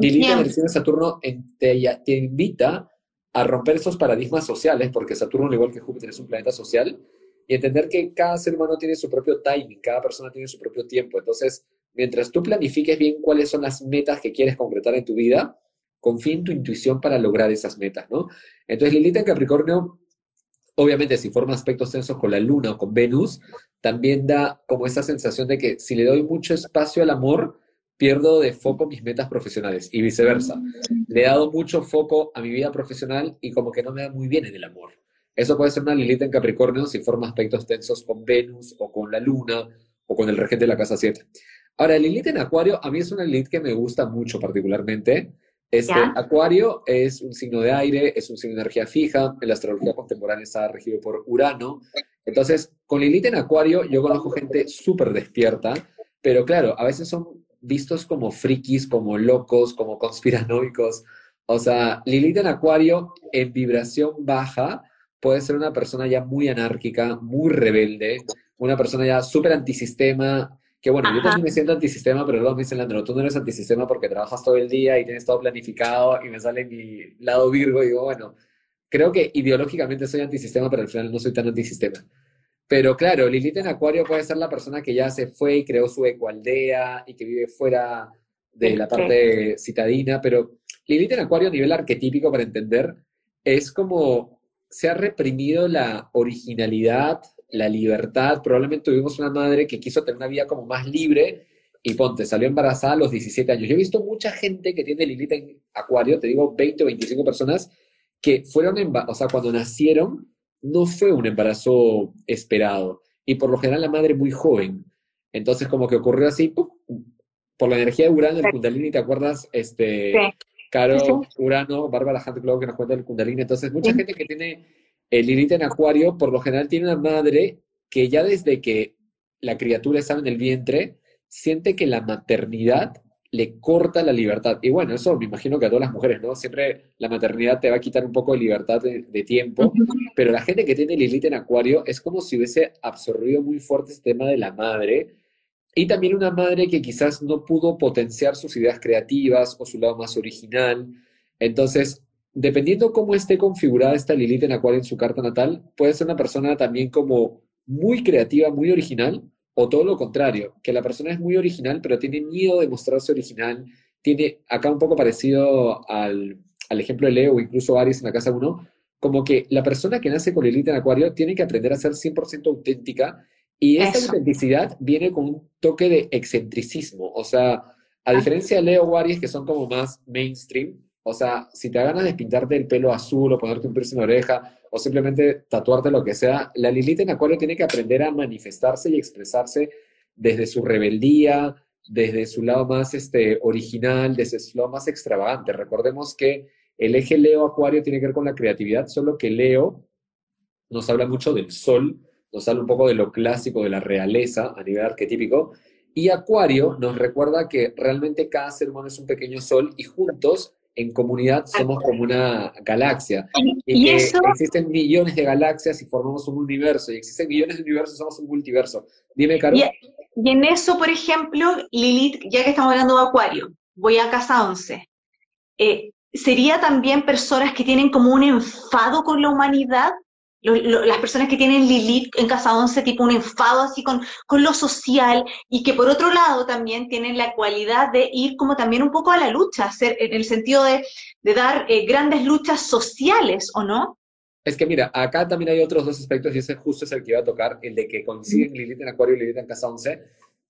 Lilith en el signo de Saturno te, te invita a romper esos paradigmas sociales, porque Saturno, al igual que Júpiter, es un planeta social, y entender que cada ser humano tiene su propio timing, cada persona tiene su propio tiempo. Entonces, mientras tú planifiques bien cuáles son las metas que quieres concretar en tu vida, confía en tu intuición para lograr esas metas, ¿no? Entonces, Lilith en Capricornio, obviamente, si forma aspectos tensos con la Luna o con Venus, también da como esa sensación de que si le doy mucho espacio al amor, pierdo de foco mis metas profesionales y viceversa. Le he dado mucho foco a mi vida profesional y como que no me da muy bien en el amor. Eso puede ser una Lilith en Capricornio si forma aspectos tensos con Venus o con la Luna o con el regente de la casa 7. Ahora, Lilith en Acuario, a mí es una Lilith que me gusta mucho particularmente. Este, Acuario es un signo de aire, es un signo de energía fija. En la astrología contemporánea está regido por Urano. Entonces, con Lilith en Acuario, yo conozco gente súper despierta, pero claro, a veces son vistos como frikis, como locos, como conspiranoicos. O sea, Lilith en Acuario, en vibración baja, puede ser una persona ya muy anárquica, muy rebelde, una persona ya súper antisistema, que bueno, yo también me siento antisistema, pero luego me dicen, Landro, tú no eres antisistema porque trabajas todo el día y tienes todo planificado y me sale mi lado Virgo y digo, bueno, creo que ideológicamente soy antisistema, pero al final no soy tan antisistema. Pero claro, Lilith en Acuario puede ser la persona que ya se fue y creó su ecoaldea y que vive fuera de la parte citadina, pero Lilith en Acuario a nivel arquetípico para entender es como se ha reprimido la originalidad, la libertad. Probablemente tuvimos una madre que quiso tener una vida como más libre y ponte, salió embarazada a los 17 años. Yo he visto mucha gente que tiene Lilith en Acuario, te digo 20 o 25 personas, que fueron, o sea, cuando nacieron, no fue un embarazo esperado. Y por lo general la madre muy joven. Entonces como que ocurrió así, por la energía de Urano, el Kundalini, ¿te acuerdas? Este, Caro, Urano, Bárbara Hunt que nos cuenta el Kundalini. Entonces mucha gente que tiene el Lilith en Acuario, por lo general tiene una madre que ya desde que la criatura está en el vientre, siente que la maternidad le corta la libertad. Y bueno, eso me imagino que a todas las mujeres, ¿no? Siempre la maternidad te va a quitar un poco de libertad de, tiempo, pero la gente que tiene Lilith en Acuario es como si hubiese absorbido muy fuerte este tema de la madre. Y también una madre que quizás no pudo potenciar sus ideas creativas o su lado más original. Entonces, dependiendo cómo esté configurada esta Lilith en Acuario en su carta natal, puede ser una persona también como muy creativa, muy original, o todo lo contrario, que la persona es muy original, pero tiene miedo de mostrarse original. Tiene acá un poco parecido al, ejemplo de Leo o incluso Aries en la casa 1, como que la persona que nace con Lilith en Acuario tiene que aprender a ser 100% auténtica y esa autenticidad viene con un toque de excentricismo. O sea, a diferencia de Leo o Aries, que son como más mainstream, o sea, si te ganas de pintarte el pelo azul o ponerte un piercing en la oreja o simplemente tatuarte lo que sea, la Lilith en Acuario tiene que aprender a manifestarse y expresarse desde su rebeldía, desde su lado más este, original, desde su lado más extravagante. Recordemos que el eje Leo-Acuario tiene que ver con la creatividad, solo que Leo nos habla mucho del sol, nos habla un poco de lo clásico, de la realeza a nivel arquetípico, y Acuario nos recuerda que realmente cada ser humano es un pequeño sol y juntos en comunidad somos como una galaxia. Y, que existen millones de galaxias y formamos un universo. Y existen millones de universos, somos un multiverso. Dime, Caro. Y, en eso, por ejemplo, Lilith, ya que estamos hablando de Acuario, voy a casa 11. Eh, ¿Sería también personas que tienen como un enfado con la humanidad? Las personas que tienen Lilith en casa 11, tipo un enfado así con, con lo social, y que por otro lado también tienen la cualidad de ir como también un poco a la lucha, hacer, en el sentido de, de dar eh, grandes luchas sociales, ¿o no? Es que mira, acá también hay otros dos aspectos, y ese justo es el que iba a tocar, el de que coinciden Lilith en Acuario y Lilith en casa 11.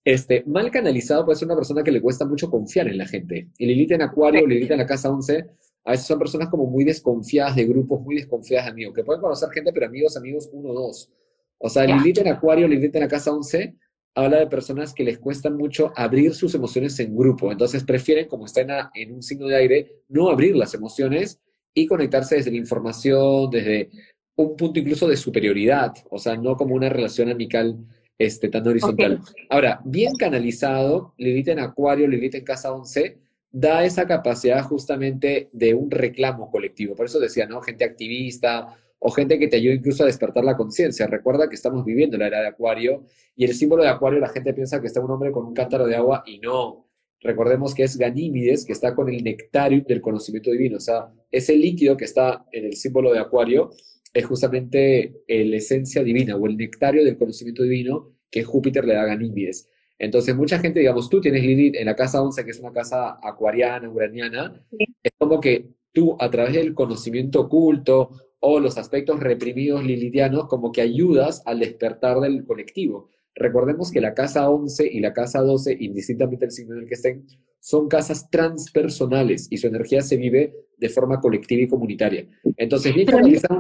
Este, mal canalizado puede ser una persona que le cuesta mucho confiar en la gente. Y Lilith en Acuario, Lilith en la casa 11 a veces son personas como muy desconfiadas de grupos, muy desconfiadas de amigos, que pueden conocer gente, pero amigos, amigos, uno o dos. O sea, Lilith en Acuario, Lilith en la casa 11, habla de personas que les cuesta mucho abrir sus emociones en grupo. Entonces prefieren, como están en un signo de aire, no abrir las emociones y conectarse desde la información, desde un punto incluso de superioridad, o sea, no como una relación amical este, tan horizontal. Ahora, bien canalizado, Lilith en Acuario, Lilith en casa 11, da esa capacidad justamente de un reclamo colectivo. Por eso decía, ¿no? Gente activista o gente que te ayuda incluso a despertar la conciencia. Recuerda que estamos viviendo la era de Acuario y el símbolo de Acuario la gente piensa que está un hombre con un cántaro de agua y no. Recordemos que es Ganímides, que está con el nectario del conocimiento divino. O sea, ese líquido que está en el símbolo de Acuario es justamente la esencia divina o el nectario del conocimiento divino que Júpiter le da a Ganímides. Entonces, mucha gente, digamos, tú tienes Lilith en la casa 11, que es una casa acuariana, uraniana, es como que tú, a través del conocimiento oculto o los aspectos reprimidos lilithianos, como que ayudas al despertar del colectivo. Recordemos que la casa 11 y la casa 12, indistintamente el signo en el que estén, son casas transpersonales y su energía se vive de forma colectiva y comunitaria. Entonces, bien canalizar,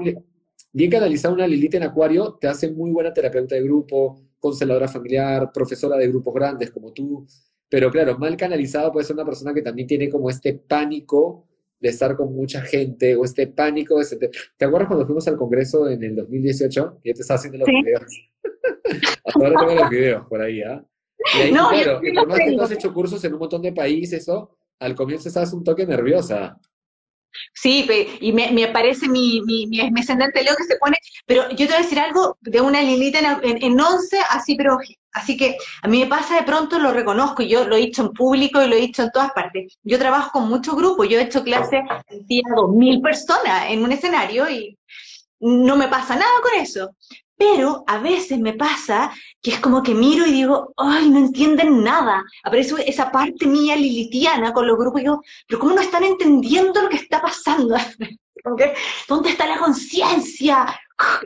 bien canalizar una Lilith en Acuario te hace muy buena terapeuta de grupo, consteladora familiar, profesora de grupos grandes como tú, pero claro, mal canalizado puede ser una persona que también tiene como este pánico de estar con mucha gente o este pánico. Este, ¿Te acuerdas cuando fuimos al Congreso en el 2018? Y yo te estaba haciendo los videos. Hasta ahora tengo los videos por ahí, ¿ah? Ahí, no, claro, y por más que tú has hecho cursos en un montón de países, ¿o? al comienzo estabas un toque nerviosa. Sí, y me, me aparece mi, mi, mi, ascendente Leo que se pone, pero yo te voy a decir algo de una Lilita en, once, así, pero así que a mí me pasa de pronto, lo reconozco, y yo lo he dicho en público y lo he dicho en todas partes. Yo trabajo con muchos grupos, yo he hecho clases a dos mil personas en un escenario y no me pasa nada con eso. Pero a veces me pasa que es como que miro y digo, ay, no entienden nada. Aparece esa parte mía lilitiana con los grupos y digo, pero ¿cómo no están entendiendo lo que está pasando? ¿Dónde está la conciencia?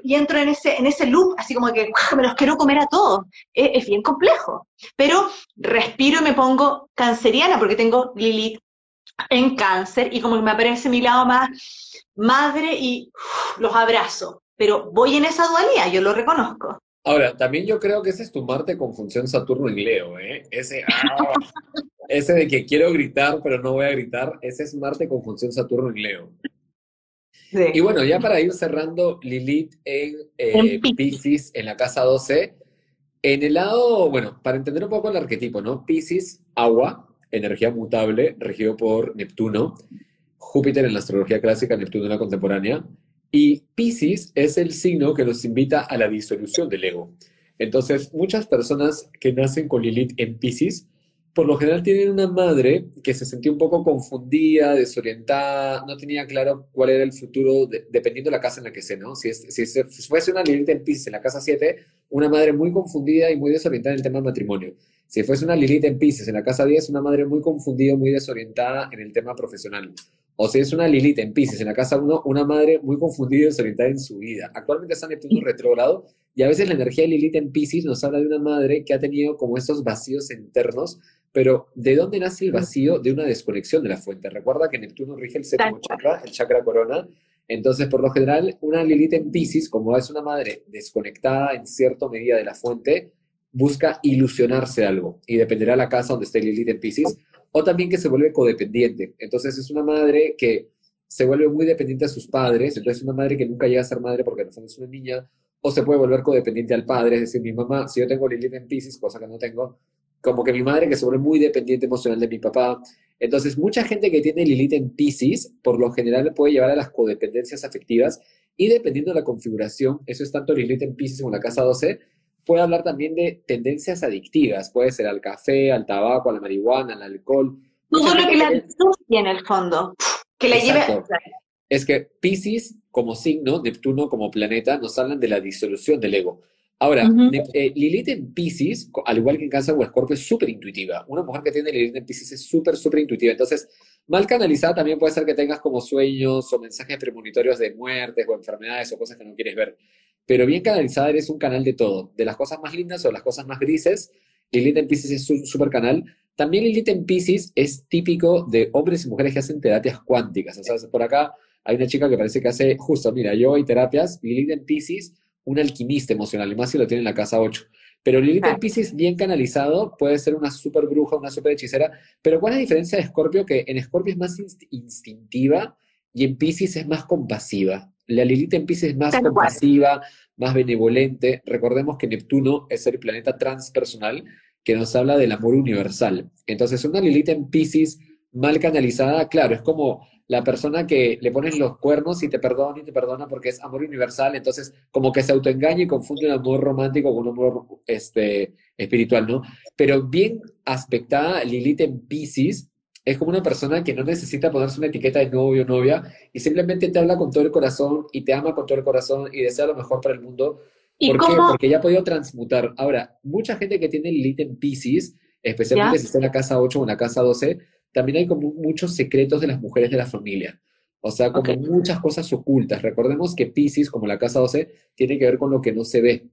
Y entro en ese, en ese loop, así como que me los quiero comer a todos. Es, bien complejo. Pero respiro y me pongo canceriana porque tengo Lilith en cáncer y como que me aparece mi lado más madre y los abrazo pero voy en esa dualidad, yo lo reconozco. Ahora, también yo creo que ese es tu Marte con función Saturno en Leo, ¿eh? Ese, ah, ese de que quiero gritar, pero no voy a gritar, ese es Marte con función Saturno en Leo. Y bueno, ya para ir cerrando, Lilith en, eh, Pisces, en la casa 12, en el lado, bueno, para entender un poco el arquetipo, ¿no? Pisces, agua, energía mutable, regido por Neptuno, Júpiter en la astrología clásica, Neptuno en la contemporánea, y Pisces es el signo que nos invita a la disolución del ego. Entonces, muchas personas que nacen con Lilith en Pisces, por lo general tienen una madre que se sentía un poco confundida, desorientada, no tenía claro cuál era el futuro, dependiendo de la casa en la que se, ¿no? Si, si, fuese una Lilith en Pisces en la casa 7, una madre muy confundida y muy desorientada en el tema del matrimonio. Si fuese una Lilith en Pisces en la casa 10, una madre muy confundida, muy desorientada en el tema profesional. O si es una Lilith en Pisces, en la casa 1, una madre muy confundida y desorientada en su vida. Actualmente está Neptuno retrógrado y a veces la energía de Lilith en Pisces nos habla de una madre que ha tenido como estos vacíos internos, pero ¿de dónde nace el vacío? De una desconexión de la fuente. Recuerda que Neptuno rige el séptimo chakra, el chakra corona. Entonces, por lo general, una Lilith en Pisces, como es una madre desconectada en cierta medida de la fuente, busca ilusionarse algo y dependerá de la casa donde esté Lilith en Pisces o también que se vuelve codependiente. Entonces es una madre que se vuelve muy dependiente a sus padres, entonces es una madre que nunca llega a ser madre porque no es una niña, o se puede volver codependiente al padre, es decir, mi mamá, si yo tengo Lilith en Pisces, cosa que no tengo, como que mi madre que se vuelve muy dependiente emocional de mi papá. Entonces, mucha gente que tiene Lilith en Pisces, por lo general puede llevar a las codependencias afectivas y dependiendo de la configuración, eso es tanto Lilith en Pisces como la casa 12, puede hablar también de tendencias adictivas, puede ser al café, al tabaco, a la marihuana, al alcohol. Todo lo que la tiene en el fondo, que la lleve... Es que Pisces como signo, Neptuno como planeta, nos hablan de la disolución del ego. Ahora, eh, Lilith en Pisces, al igual que en Cáncer o Escorpio, es súper intuitiva. Una mujer que tiene Lilith en Pisces es súper, súper intuitiva. Entonces, mal canalizada también puede ser que tengas como sueños o mensajes premonitorios de muertes o enfermedades o cosas que no quieres ver pero bien canalizada eres un canal de todo, de las cosas más lindas o las cosas más grises. Lilith en Pisces es un super canal. También Lilith en Pisces es típico de hombres y mujeres que hacen terapias cuánticas. O sea, por acá hay una chica que parece que hace, justo, mira, yo y terapias, Lilith en Pisces, un alquimista emocional, y más si lo tiene en la casa 8. Pero Lilith en Pisces bien canalizado puede ser una super bruja, una super hechicera. Pero ¿cuál es la diferencia de Escorpio? Que en Escorpio es más instintiva y en Pisces es más compasiva. La Lilith en Pisces es más compasiva, más benevolente. Recordemos que Neptuno es el planeta transpersonal que nos habla del amor universal. Entonces, una Lilith en Pisces mal canalizada, claro, es como la persona que le pones los cuernos y te perdona y te perdona porque es amor universal, entonces como que se autoengaña y confunde un amor romántico con un amor este, espiritual, ¿no? Pero bien aspectada Lilith en Pisces es como una persona que no necesita ponerse una etiqueta de novio o novia y simplemente te habla con todo el corazón y te ama con todo el corazón y desea lo mejor para el mundo. ¿Por qué? Porque ya ha podido transmutar. Ahora, mucha gente que tiene Lilith en Pisces, especialmente si está en la casa 8 o en la casa 12, también hay como muchos secretos de las mujeres de la familia. O sea, como muchas cosas ocultas. Recordemos que Pisces, como la casa 12, tiene que ver con lo que no se ve.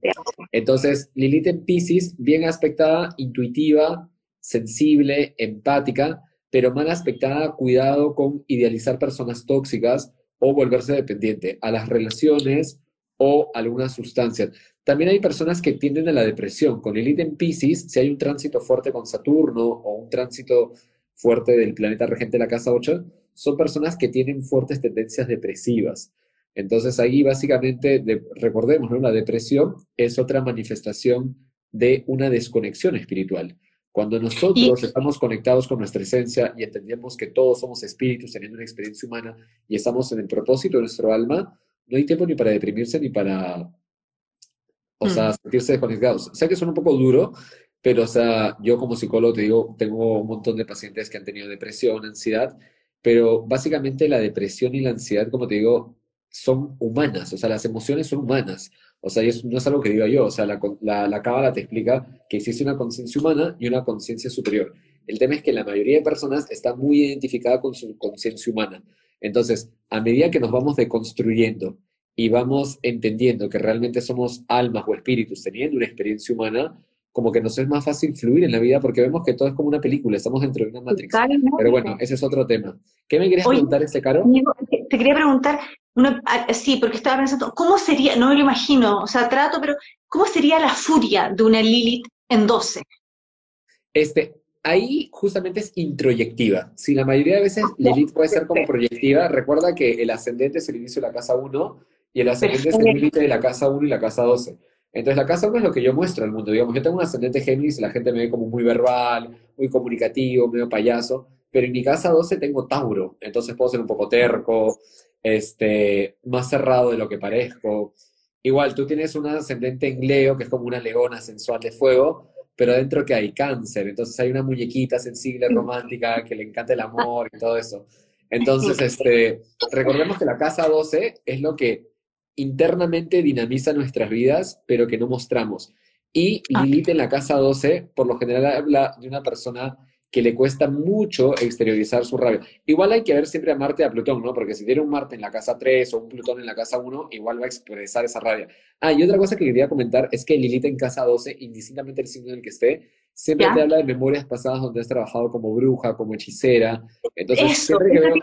Entonces, Lilith en Pisces, bien aspectada, intuitiva, sensible, empática, pero mal aspectada, cuidado con idealizar personas tóxicas o volverse dependiente a las relaciones o algunas sustancias. También hay personas que tienden a la depresión. Con Lilith en Pisces, si hay un tránsito fuerte con Saturno o un tránsito fuerte del planeta regente de la casa 8, son personas que tienen fuertes tendencias depresivas. Entonces ahí básicamente, recordemos, ¿no? la depresión es otra manifestación de una desconexión espiritual. Cuando nosotros estamos conectados con nuestra esencia y entendemos que todos somos espíritus teniendo una experiencia humana y estamos en el propósito de nuestro alma, no hay tiempo ni para deprimirse ni para, o sea, mm. sentirse desconectados. Sé que suena un poco duro, pero, o sea, yo como psicólogo te digo, tengo un montón de pacientes que han tenido depresión, ansiedad, pero básicamente la depresión y la ansiedad, como te digo, son humanas, o sea, las emociones son humanas. O sea, eso no es algo que diga yo, o sea, la, la, la cábala te explica que existe una conciencia humana y una conciencia superior. El tema es que la mayoría de personas está muy identificada con su conciencia humana. Entonces, a medida que nos vamos deconstruyendo y vamos entendiendo que realmente somos almas o espíritus teniendo una experiencia humana, como que nos es más fácil fluir en la vida porque vemos que todo es como una película, estamos dentro de una matriz. Pero bueno, ese es otro tema. ¿Qué me querías preguntar, este Caro? Te quería preguntar, sí, porque estaba pensando, ¿cómo sería, no me lo imagino, o sea, trato, pero ¿cómo sería la furia de una Lilith en 12? Este, ahí justamente es introyectiva. Si la mayoría de veces Lilith puede ser como proyectiva, recuerda que el ascendente es el inicio de la casa 1 y el ascendente es el límite de la casa 1 y la casa 12. Entonces la casa 1 es lo que yo muestro al mundo. Digamos, yo tengo un ascendente Géminis y la gente me ve como muy verbal, muy comunicativo, medio payaso, pero en mi casa 12 tengo Tauro, entonces puedo ser un poco terco, este, más cerrado de lo que parezco. Igual, tú tienes un ascendente en Leo, que es como una leona sensual de fuego, pero dentro que hay cáncer, entonces hay una muñequita sensible, romántica, que le encanta el amor y todo eso. Entonces, este, recordemos que la casa 12 es lo que internamente dinamiza nuestras vidas, pero que no mostramos. Y ah. Lilith en la casa 12, por lo general habla de una persona que le cuesta mucho exteriorizar su rabia. Igual hay que ver siempre a Marte y a Plutón, ¿no? Porque si tiene un Marte en la casa 3 o un Plutón en la casa 1, igual va a expresar esa rabia. Ah, y otra cosa que quería comentar es que Lilith en casa 12, indistintamente del signo en el que esté, siempre te habla de memorias pasadas donde has trabajado como bruja, como hechicera. Entonces, siempre que veo...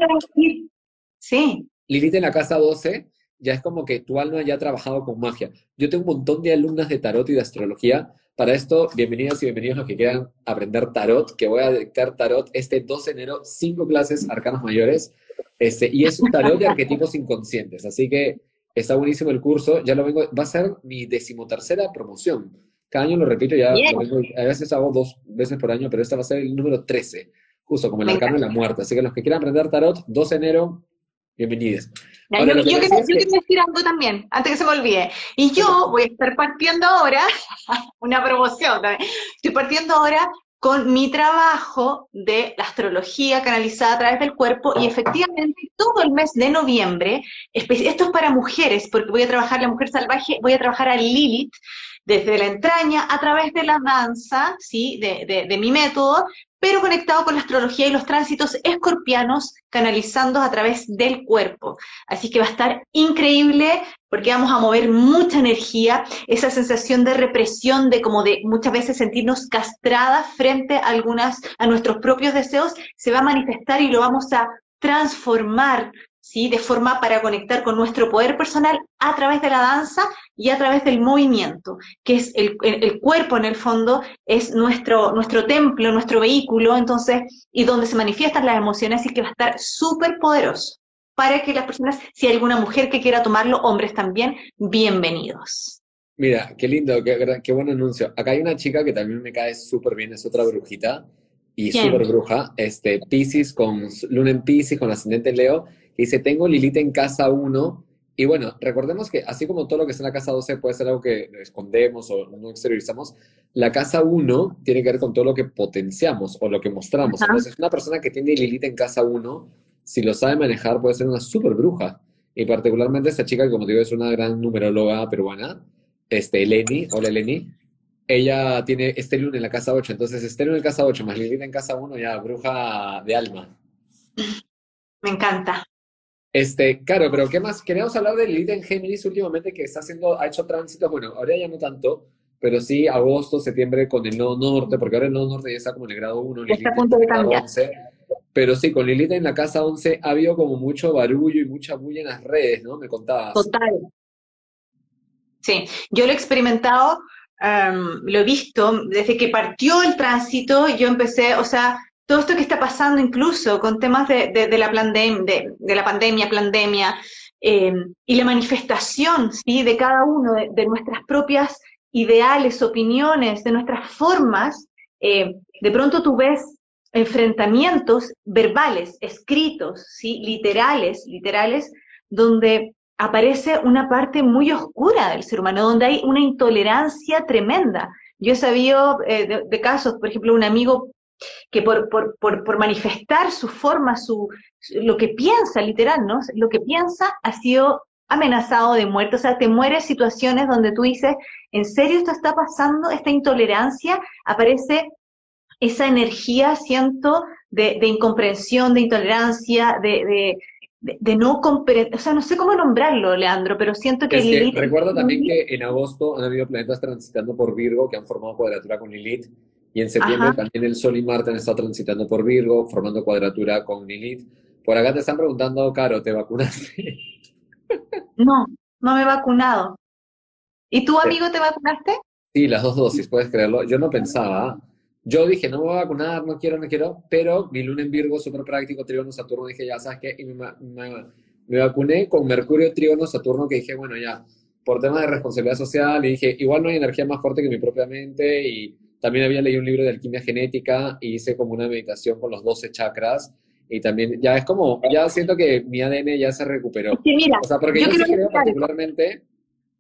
Sí. Lilith en la casa 12 ya es como que tu alma ya ha trabajado con magia. Yo tengo un montón de alumnas de tarot y de astrología para esto, bienvenidas y bienvenidos los que quieran aprender tarot, que voy a dictar tarot este 2 de enero, cinco clases arcanos mayores, este, y es un tarot de arquetipos inconscientes, así que está buenísimo el curso, ya lo vengo, va a ser mi decimotercera promoción. Cada año lo repito, ya a veces hago dos veces por año, pero esta va a ser el número 13, justo como el arcano de la muerte. Así que los que quieran aprender tarot, 2 de enero, bienvenidos. Yo, quiero, decir algo también, antes que se me olvide. Y yo voy a estar partiendo ahora, una promoción también, estoy partiendo ahora con mi trabajo de la astrología canalizada a través del cuerpo y efectivamente todo el mes de noviembre, esto es para mujeres, porque voy a trabajar la mujer salvaje, voy a trabajar a Lilith desde la entraña a través de la danza, ¿sí? de, de mi método, pero conectado con la astrología y los tránsitos escorpianos canalizados a través del cuerpo. Así que va a estar increíble porque vamos a mover mucha energía, esa sensación de represión, de como de muchas veces sentirnos castradas frente a algunas, a nuestros propios deseos, se va a manifestar y lo vamos a transformar ¿sí? de forma para conectar con nuestro poder personal a través de la danza y a través del movimiento, que es el, cuerpo en el fondo, es nuestro, nuestro templo, nuestro vehículo, entonces, y donde se manifiestan las emociones y que va a estar súper poderoso para que las personas, si hay alguna mujer que quiera tomarlo, hombres también, bienvenidos. Mira, qué lindo, qué, qué buen anuncio. Acá hay una chica que también me cae súper bien, es otra brujita y súper bruja, este, Pisces con Luna en Pisces, con ascendente Leo, dice, tengo Lilith en casa 1. Y bueno, recordemos que así como todo lo que está en la casa 12 puede ser algo que escondemos o no exteriorizamos, la casa 1 tiene que ver con todo lo que potenciamos o lo que mostramos. Entonces, una persona que tiene Lilith en casa 1, si lo sabe manejar, puede ser una súper bruja. Y particularmente esta chica, que como te digo, es una gran numeróloga peruana, este, Eleni, hola Eleni, ella tiene este en la casa 8, entonces este en la casa 8 más Lilith en casa 1, ya bruja de alma. Me encanta. Este, claro, pero ¿qué más? Queríamos hablar de Lilith en Géminis últimamente que está haciendo, ha hecho tránsito, bueno, ahora ya no tanto, pero sí agosto, septiembre con el nodo norte, porque ahora el nodo norte ya está como en el grado 1, Lilith está punto de cambiar. 11. Pero sí, con Lilith en la casa 11 ha habido como mucho barullo y mucha bulla en las redes, ¿no? Me contabas. Total. Sí, yo lo he experimentado, lo he visto, desde que partió el tránsito, yo empecé, o sea, todo esto que está pasando incluso con temas de, de, la, de, de, la pandemia, pandemia, eh, y la manifestación de cada uno de, nuestras propias ideales, opiniones, de nuestras formas, eh, de pronto tú ves enfrentamientos verbales, escritos, ¿sí? literales, literales, donde aparece una parte muy oscura del ser humano, donde hay una intolerancia tremenda. Yo he sabido eh, de, casos, por ejemplo, un amigo que por, por, por, manifestar su forma, su, lo que piensa, literal, ¿no? Lo que piensa ha sido amenazado de muerte. O sea, te mueres situaciones donde tú dices, ¿en serio esto está pasando? Esta intolerancia, aparece esa energía, siento, de, de incomprensión, de intolerancia, de, de, no comprender, o sea, no sé cómo nombrarlo, Leandro, pero siento que, Lilith... recuerdo también que en agosto han habido planetas transitando por Virgo que han formado cuadratura con Lilith, y en septiembre también el Sol y Marte han estado transitando por Virgo, formando cuadratura con Lilith. Por acá te están preguntando, Caro, ¿te vacunaste? No, no me he vacunado. ¿Y tú, amigo, te vacunaste? Sí, las dos dosis, puedes creerlo. Yo no pensaba, yo dije, no me voy a vacunar, no quiero, no quiero, pero mi luna en Virgo, súper práctico, Trígono, Saturno, dije, ya sabes qué, y me, me, vacuné con Mercurio, Trígono, Saturno, que dije, bueno, ya, por temas de responsabilidad social, y dije, igual no hay energía más fuerte que mi propia mente, y también había leído un libro de alquimia genética, y hice como una meditación con los 12 chakras, y también, ya es como, ya siento que mi ADN ya se recuperó. Sí, mira, o sea, porque yo, sí creo particularmente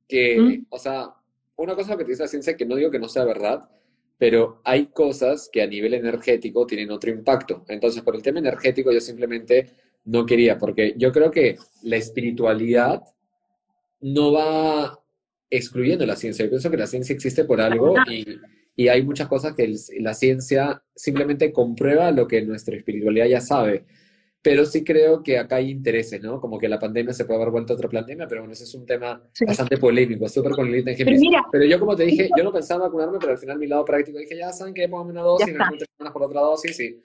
que, ¿Mm? o sea, una cosa que te dice la ciencia, que no digo que no sea verdad, pero hay cosas que a nivel energético tienen otro impacto. Entonces, por el tema energético yo simplemente no quería, porque yo creo que la espiritualidad no va excluyendo la ciencia. Yo pienso que la ciencia existe por algo y, y hay muchas cosas que la ciencia simplemente comprueba lo que nuestra espiritualidad ya sabe. Pero sí creo que acá hay intereses, ¿no? Como que la pandemia se puede haber vuelto otra pandemia, pero bueno, ese es un tema bastante polémico, súper con el pero, pero yo, como te dije, yo no pensaba vacunarme, pero al final mi lado práctico dije, ya saben que pongo una dosis, me tres semanas por otra dosis, y,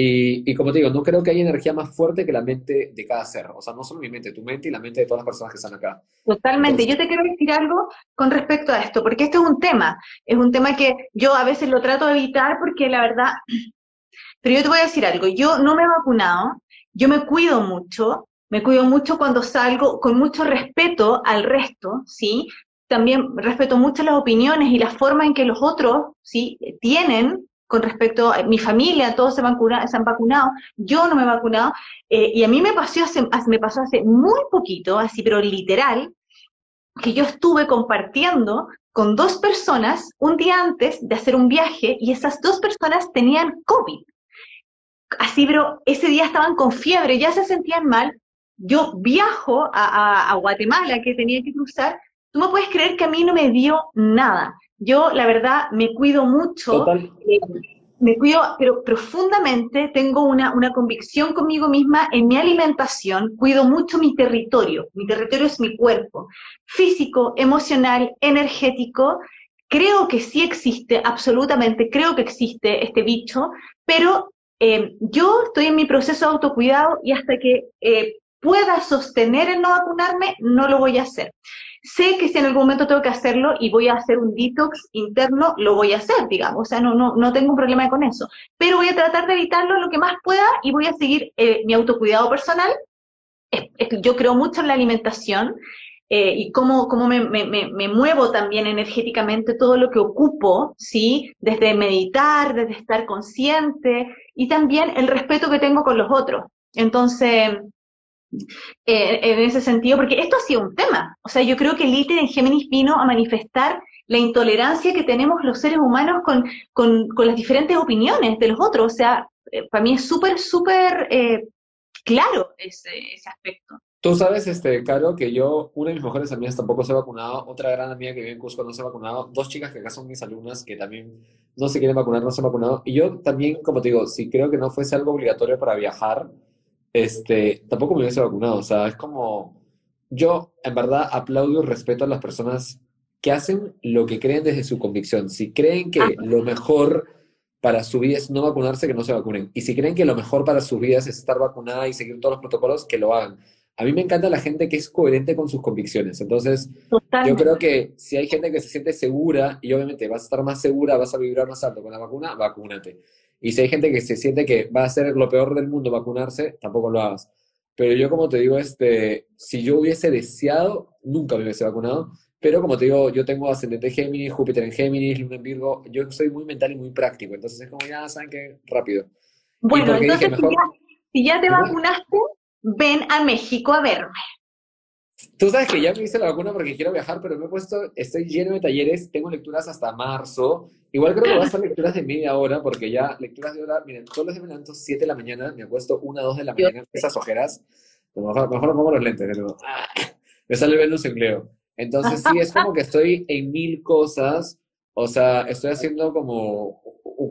y, y, como te digo, no creo que haya energía más fuerte que la mente de cada ser, o sea, no solo mi mente, tu mente y la mente de todas las personas que están acá. Totalmente, yo te quiero decir algo con respecto a esto, porque esto es un tema, es un tema que yo a veces lo trato de evitar porque la verdad, pero yo te voy a decir algo, yo no me he vacunado, yo me cuido mucho, me cuido mucho cuando salgo con mucho respeto al resto, ¿sí? También respeto mucho las opiniones y la forma en que los otros, ¿sí? Tienen con respecto a mi familia, todos se, han vacunado, yo no me he vacunado, eh, y a mí me pasó, hace, me pasó hace muy poquito, así, pero literal, que yo estuve compartiendo con dos personas un día antes de hacer un viaje y esas dos personas tenían COVID así, pero ese día estaban con fiebre, ya se sentían mal. Yo viajo a, Guatemala, que tenía que cruzar. Tú me puedes creer que a mí no me dio nada. Yo, la verdad, me cuido mucho. Eh, me cuido, pero profundamente tengo una, una convicción conmigo misma en mi alimentación, cuido mucho mi territorio. Mi territorio es mi cuerpo, físico, emocional, energético. Creo que sí existe, absolutamente creo que existe este bicho, pero eh, yo estoy en mi proceso de autocuidado y hasta que eh, pueda sostener el no vacunarme, no lo voy a hacer. Sé que si en algún momento tengo que hacerlo y voy a hacer un detox interno, lo voy a hacer, digamos. O sea, no, no, no tengo un problema con eso. Pero voy a tratar de evitarlo lo que más pueda y voy a seguir eh, mi autocuidado personal. yo creo mucho en la alimentación. Eh, y cómo, cómo me, me, me, muevo también energéticamente, todo lo que ocupo, ¿sí? Desde meditar, desde estar consciente y también el respeto que tengo con los otros. Entonces, eh, en ese sentido, porque esto ha sido un tema. O sea, yo creo que el ITER en Géminis vino a manifestar la intolerancia que tenemos los seres humanos con, con, con las diferentes opiniones de los otros. O sea, eh, para mí es súper, súper claro ese, ese aspecto. Tú sabes, este, Caro, que yo, una de mis mejores amigas tampoco se ha vacunado, otra gran amiga que vive en Cusco no se ha vacunado, dos chicas que acá son mis alumnas que también no se quieren vacunar, no se han vacunado. Y yo también, como te digo, si creo que no fuese algo obligatorio para viajar, este, tampoco me hubiese vacunado. O sea, es como, yo en verdad aplaudo y respeto a las personas que hacen lo que creen desde su convicción. Si creen que lo mejor para su vida es no vacunarse, que no se vacunen. Y si creen que lo mejor para sus vidas es estar vacunada y seguir todos los protocolos, que lo hagan a mí me encanta la gente que es coherente con sus convicciones. Entonces, yo creo que si hay gente que se siente segura, y obviamente vas a estar más segura, vas a vibrar más alto con la vacuna, vacúnate. Y si hay gente que se siente que va a ser lo peor del mundo vacunarse, tampoco lo hagas. Pero yo, como te digo, este, si yo hubiese deseado, nunca me hubiese vacunado. Pero como te digo, yo tengo ascendente Géminis, Júpiter en Géminis, Luna en Virgo. Yo soy muy mental y muy práctico. Entonces es como, ya saben que rápido. Bueno, entonces si, ya, te vacunaste, ven a México a verme. Tú sabes que ya me hice la vacuna porque quiero viajar, pero me he puesto, estoy lleno de talleres, tengo lecturas hasta marzo. Igual creo que voy a hacer lecturas de media hora, porque ya lecturas de hora, miren, todos los días me levanto 7 de la mañana, me acuesto 1, 2 de la mañana, esas ojeras, mejor, mejor pongo los lentes, pero, me sale Venus en Leo. Entonces sí, es como que estoy en mil cosas, o sea, estoy haciendo como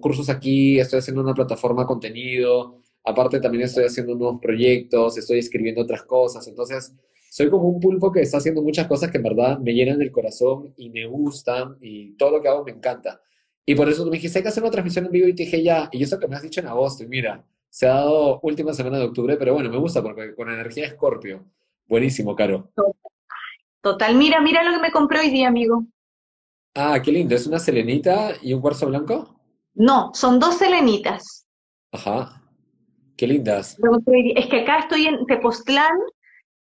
cursos aquí, estoy haciendo una plataforma de contenido, aparte también estoy haciendo nuevos proyectos, estoy escribiendo otras cosas, entonces soy como un pulpo que está haciendo muchas cosas que en verdad me llenan el corazón y me gustan y todo lo que hago me encanta. Y por eso me dijiste, hay que hacer una transmisión en vivo y te dije ya, y eso que me has dicho en agosto, y mira, se ha dado última semana de octubre, pero bueno, me gusta porque con energía Escorpio. Buenísimo, Caro. Total, mira, mira lo que me compré hoy día, amigo. Ah, qué lindo, ¿es una selenita y un cuarzo blanco? No, son dos selenitas. Ajá, qué lindas. Es que acá estoy en Tepoztlán,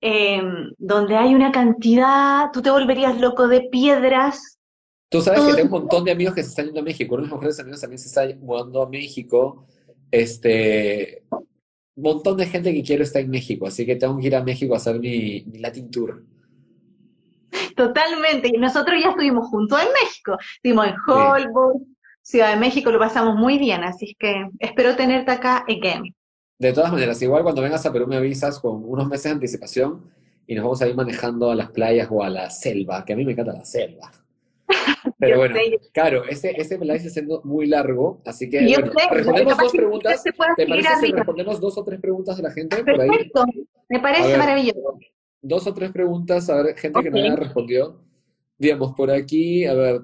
Em, donde hay una cantidad, tú te volverías loco de piedras. Tú sabes que tengo un montón de amigos que se están yendo a México, unos mejores amigos también se están mudando a México. Este, un montón de gente que quiero estar en México, así que tengo que ir a México a hacer mi, Latin Tour. Totalmente, y nosotros ya estuvimos juntos en México, estuvimos en Hollywood, Ciudad de México, lo pasamos muy bien, así que espero tenerte acá again. De todas maneras, igual cuando vengas a Perú me avisas con unos meses de anticipación y nos vamos a ir manejando a las playas o a la selva, que a mí me encanta la selva. Pero bueno, claro, ese, ese live está siendo muy largo, así que bueno, respondemos dos preguntas. ¿Te parece si respondemos dos o tres preguntas de la gente? Perfecto, me parece maravilloso. Dos o tres preguntas, a ver, gente que no haya respondido. Digamos, por aquí, a ver,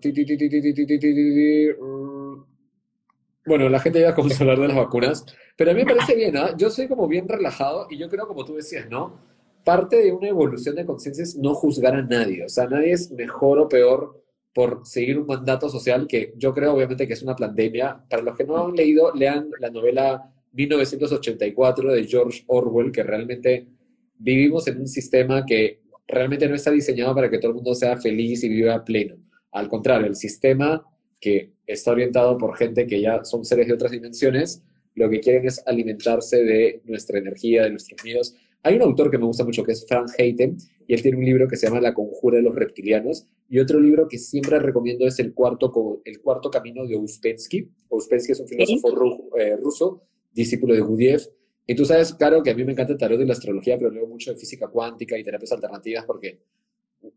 bueno, la gente ya comenzó a hablar de las vacunas, pero a mí me parece bien, ¿ah? Yo soy como bien relajado y yo creo, como tú decías, ¿no? Parte de una evolución de conciencia es no juzgar a nadie, o sea, nadie es mejor o peor por seguir un mandato social que yo creo, obviamente, que es una pandemia. Para los que no han leído, lean la novela 1984 de George Orwell, que realmente vivimos en un sistema que realmente no está diseñado para que todo el mundo sea feliz y viva pleno. Al contrario, el sistema que está orientado por gente que ya son seres de otras dimensiones, lo que quieren es alimentarse de nuestra energía, de nuestros miedos. Hay un autor que me gusta mucho que es Frank Hayden y él tiene un libro que se llama La conjura de los reptilianos y otro libro que siempre recomiendo es El cuarto, el cuarto camino de Ouspensky. Ouspensky es un filósofo eh, ruso, discípulo de Gurdjieff. Y tú sabes, claro, que a mí me encanta el tarot y la astrología, pero leo mucho de física cuántica y terapias alternativas porque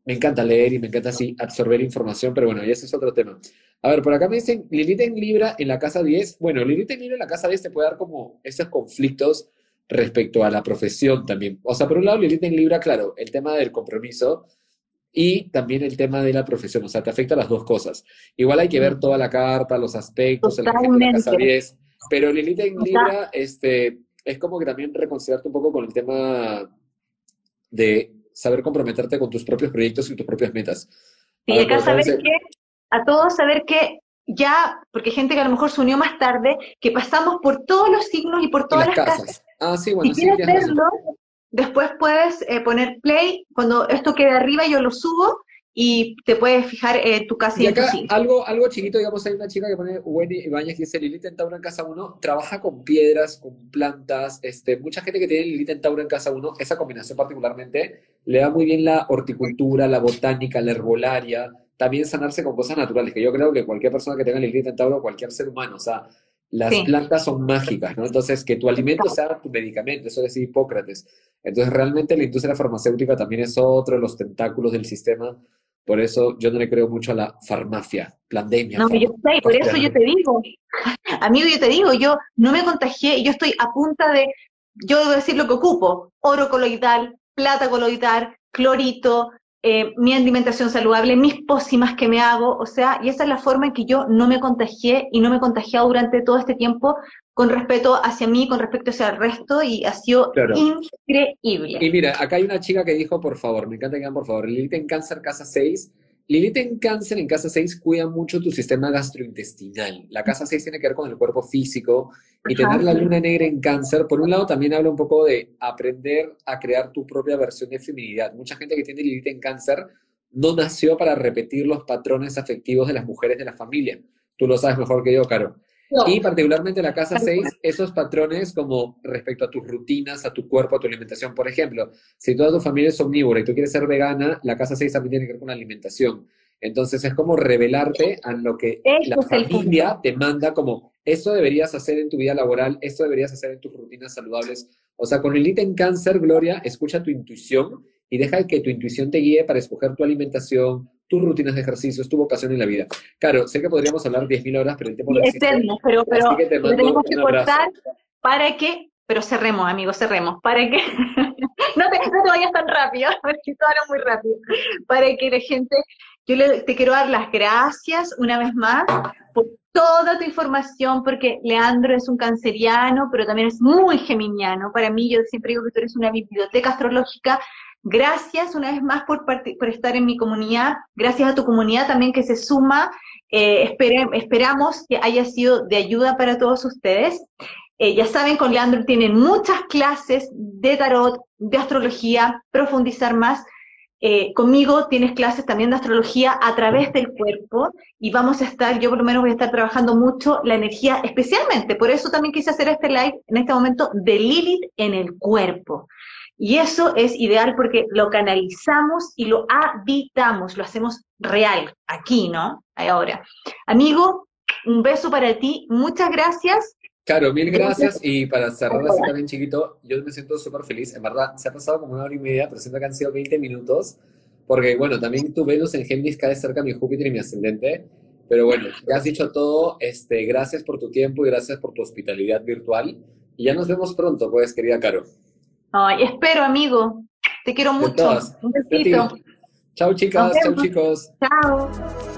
me encanta leer y me encanta así absorber información, pero bueno, y ese es otro tema. A ver, por acá me dicen Lilith en Libra en la casa 10. Bueno, Lilith en Libra en la casa 10 te puede dar como esos conflictos respecto a la profesión también. O sea, por un lado, Lilith en Libra, claro, el tema del compromiso y también el tema de la profesión. O sea, te afecta las dos cosas. Igual hay que ver toda la carta, los aspectos, en la, la casa 10. Pero Lilith en Libra, este, es como que también reconciliarte un poco con el tema de saber comprometerte con tus propios proyectos y tus propias metas. Y acá saber que, a todos saber que ya, porque gente que a lo mejor se unió más tarde, que pasamos por todos los signos y por todas las, casas. Ah, sí, bueno, si quieres verlo, después puedes eh, poner play, cuando esto quede arriba yo lo subo y te puedes fijar en tu casa y, acá, algo, algo chiquito, digamos, hay una chica que pone Wendy Ibañez que dice Lilith en Tauro en casa 1, trabaja con piedras, con plantas, este, mucha gente que tiene Lilith en Tauro en casa 1, esa combinación particularmente, le da muy bien la horticultura, la botánica, la herbolaria, también sanarse con cosas naturales, que yo creo que cualquier persona que tenga Lilith en Tauro, cualquier ser humano, o sea, las plantas son mágicas, ¿no? Entonces, que tu alimento sea tu medicamento, eso decía Hipócrates. Entonces, realmente la industria farmacéutica también es otro de los tentáculos del sistema por eso yo no le creo mucho a la farmacia, pandemia. No, yo sé, por eso yo te digo, amigo, yo te digo, yo no me contagié, yo estoy a punta de, yo debo decir lo que ocupo, oro coloidal, plata coloidal, clorito, eh, mi alimentación saludable, mis pócimas que me hago, o sea, y esa es la forma en que yo no me contagié y no me he contagiado durante todo este tiempo con respeto hacia mí, con respecto hacia el resto, y ha sido increíble. Y mira, acá hay una chica que dijo, por favor, me encanta que digan por favor, Lilith en Cáncer Casa 6, Lilith en cáncer en casa 6 cuida mucho tu sistema gastrointestinal. La casa 6 tiene que ver con el cuerpo físico y tener la luna negra en cáncer, por un lado también habla un poco de aprender a crear tu propia versión de feminidad. Mucha gente que tiene Lilith en cáncer no nació para repetir los patrones afectivos de las mujeres de la familia. Tú lo sabes mejor que yo, Caro. Y particularmente la casa 6, esos patrones como respecto a tus rutinas, a tu cuerpo, a tu alimentación. Por ejemplo, si toda tu familia es omnívora y tú quieres ser vegana, la casa 6 también tiene que ver con la alimentación. Entonces es como revelarte a lo que la familia te manda como eso deberías hacer en tu vida laboral, esto deberías hacer en tus rutinas saludables. O sea, con el en cáncer, Gloria, escucha tu intuición y deja que tu intuición te guíe para escoger tu alimentación, tus rutinas de ejercicios, tu vocación en la vida. Claro, sé que podríamos hablar 10.000 horas, pero el tiempo no existe. Eterno, pero, pero tenemos que cortar para que, pero cerremos, amigos, cerremos, para que, no, te, no te vayas tan rápido, porque esto ahora muy rápido, para que la gente, yo le, te quiero dar las gracias una vez más por toda tu información, porque Leandro es un canceriano, pero también es muy geminiano. Para mí, yo siempre digo que tú eres una biblioteca astrológica Gracias una vez más por, estar en mi comunidad, gracias a tu comunidad también que se suma. Eh, esperamos que haya sido de ayuda para todos ustedes. Eh, ya saben, con Leandro tienen muchas clases de tarot, de astrología, profundizar más. Eh, conmigo tienes clases también de astrología a través del cuerpo y vamos a estar, yo por lo menos voy a estar trabajando mucho la energía, especialmente, por eso también quise hacer este live en este momento de Lilith en el cuerpo. Y eso es ideal porque lo canalizamos y lo habitamos, lo hacemos real, aquí, ¿no? Ahora. Amigo, un beso para ti, muchas gracias. Caro, mil gracias. Y para cerrar así también, chiquito, yo me siento súper feliz. En verdad, se ha pasado como una hora y media, pero siento que han sido 20 minutos. Porque, bueno, también tu Venus en Géminis cae cerca de mi Júpiter y mi ascendente. Pero bueno, ya has dicho todo. Este, gracias por tu tiempo y gracias por tu hospitalidad virtual. Y ya nos vemos pronto, pues, querida Caro. Ay, espero, amigo. Te quiero mucho. Un besito. Chao, chicas. Chao, chicos. Chao.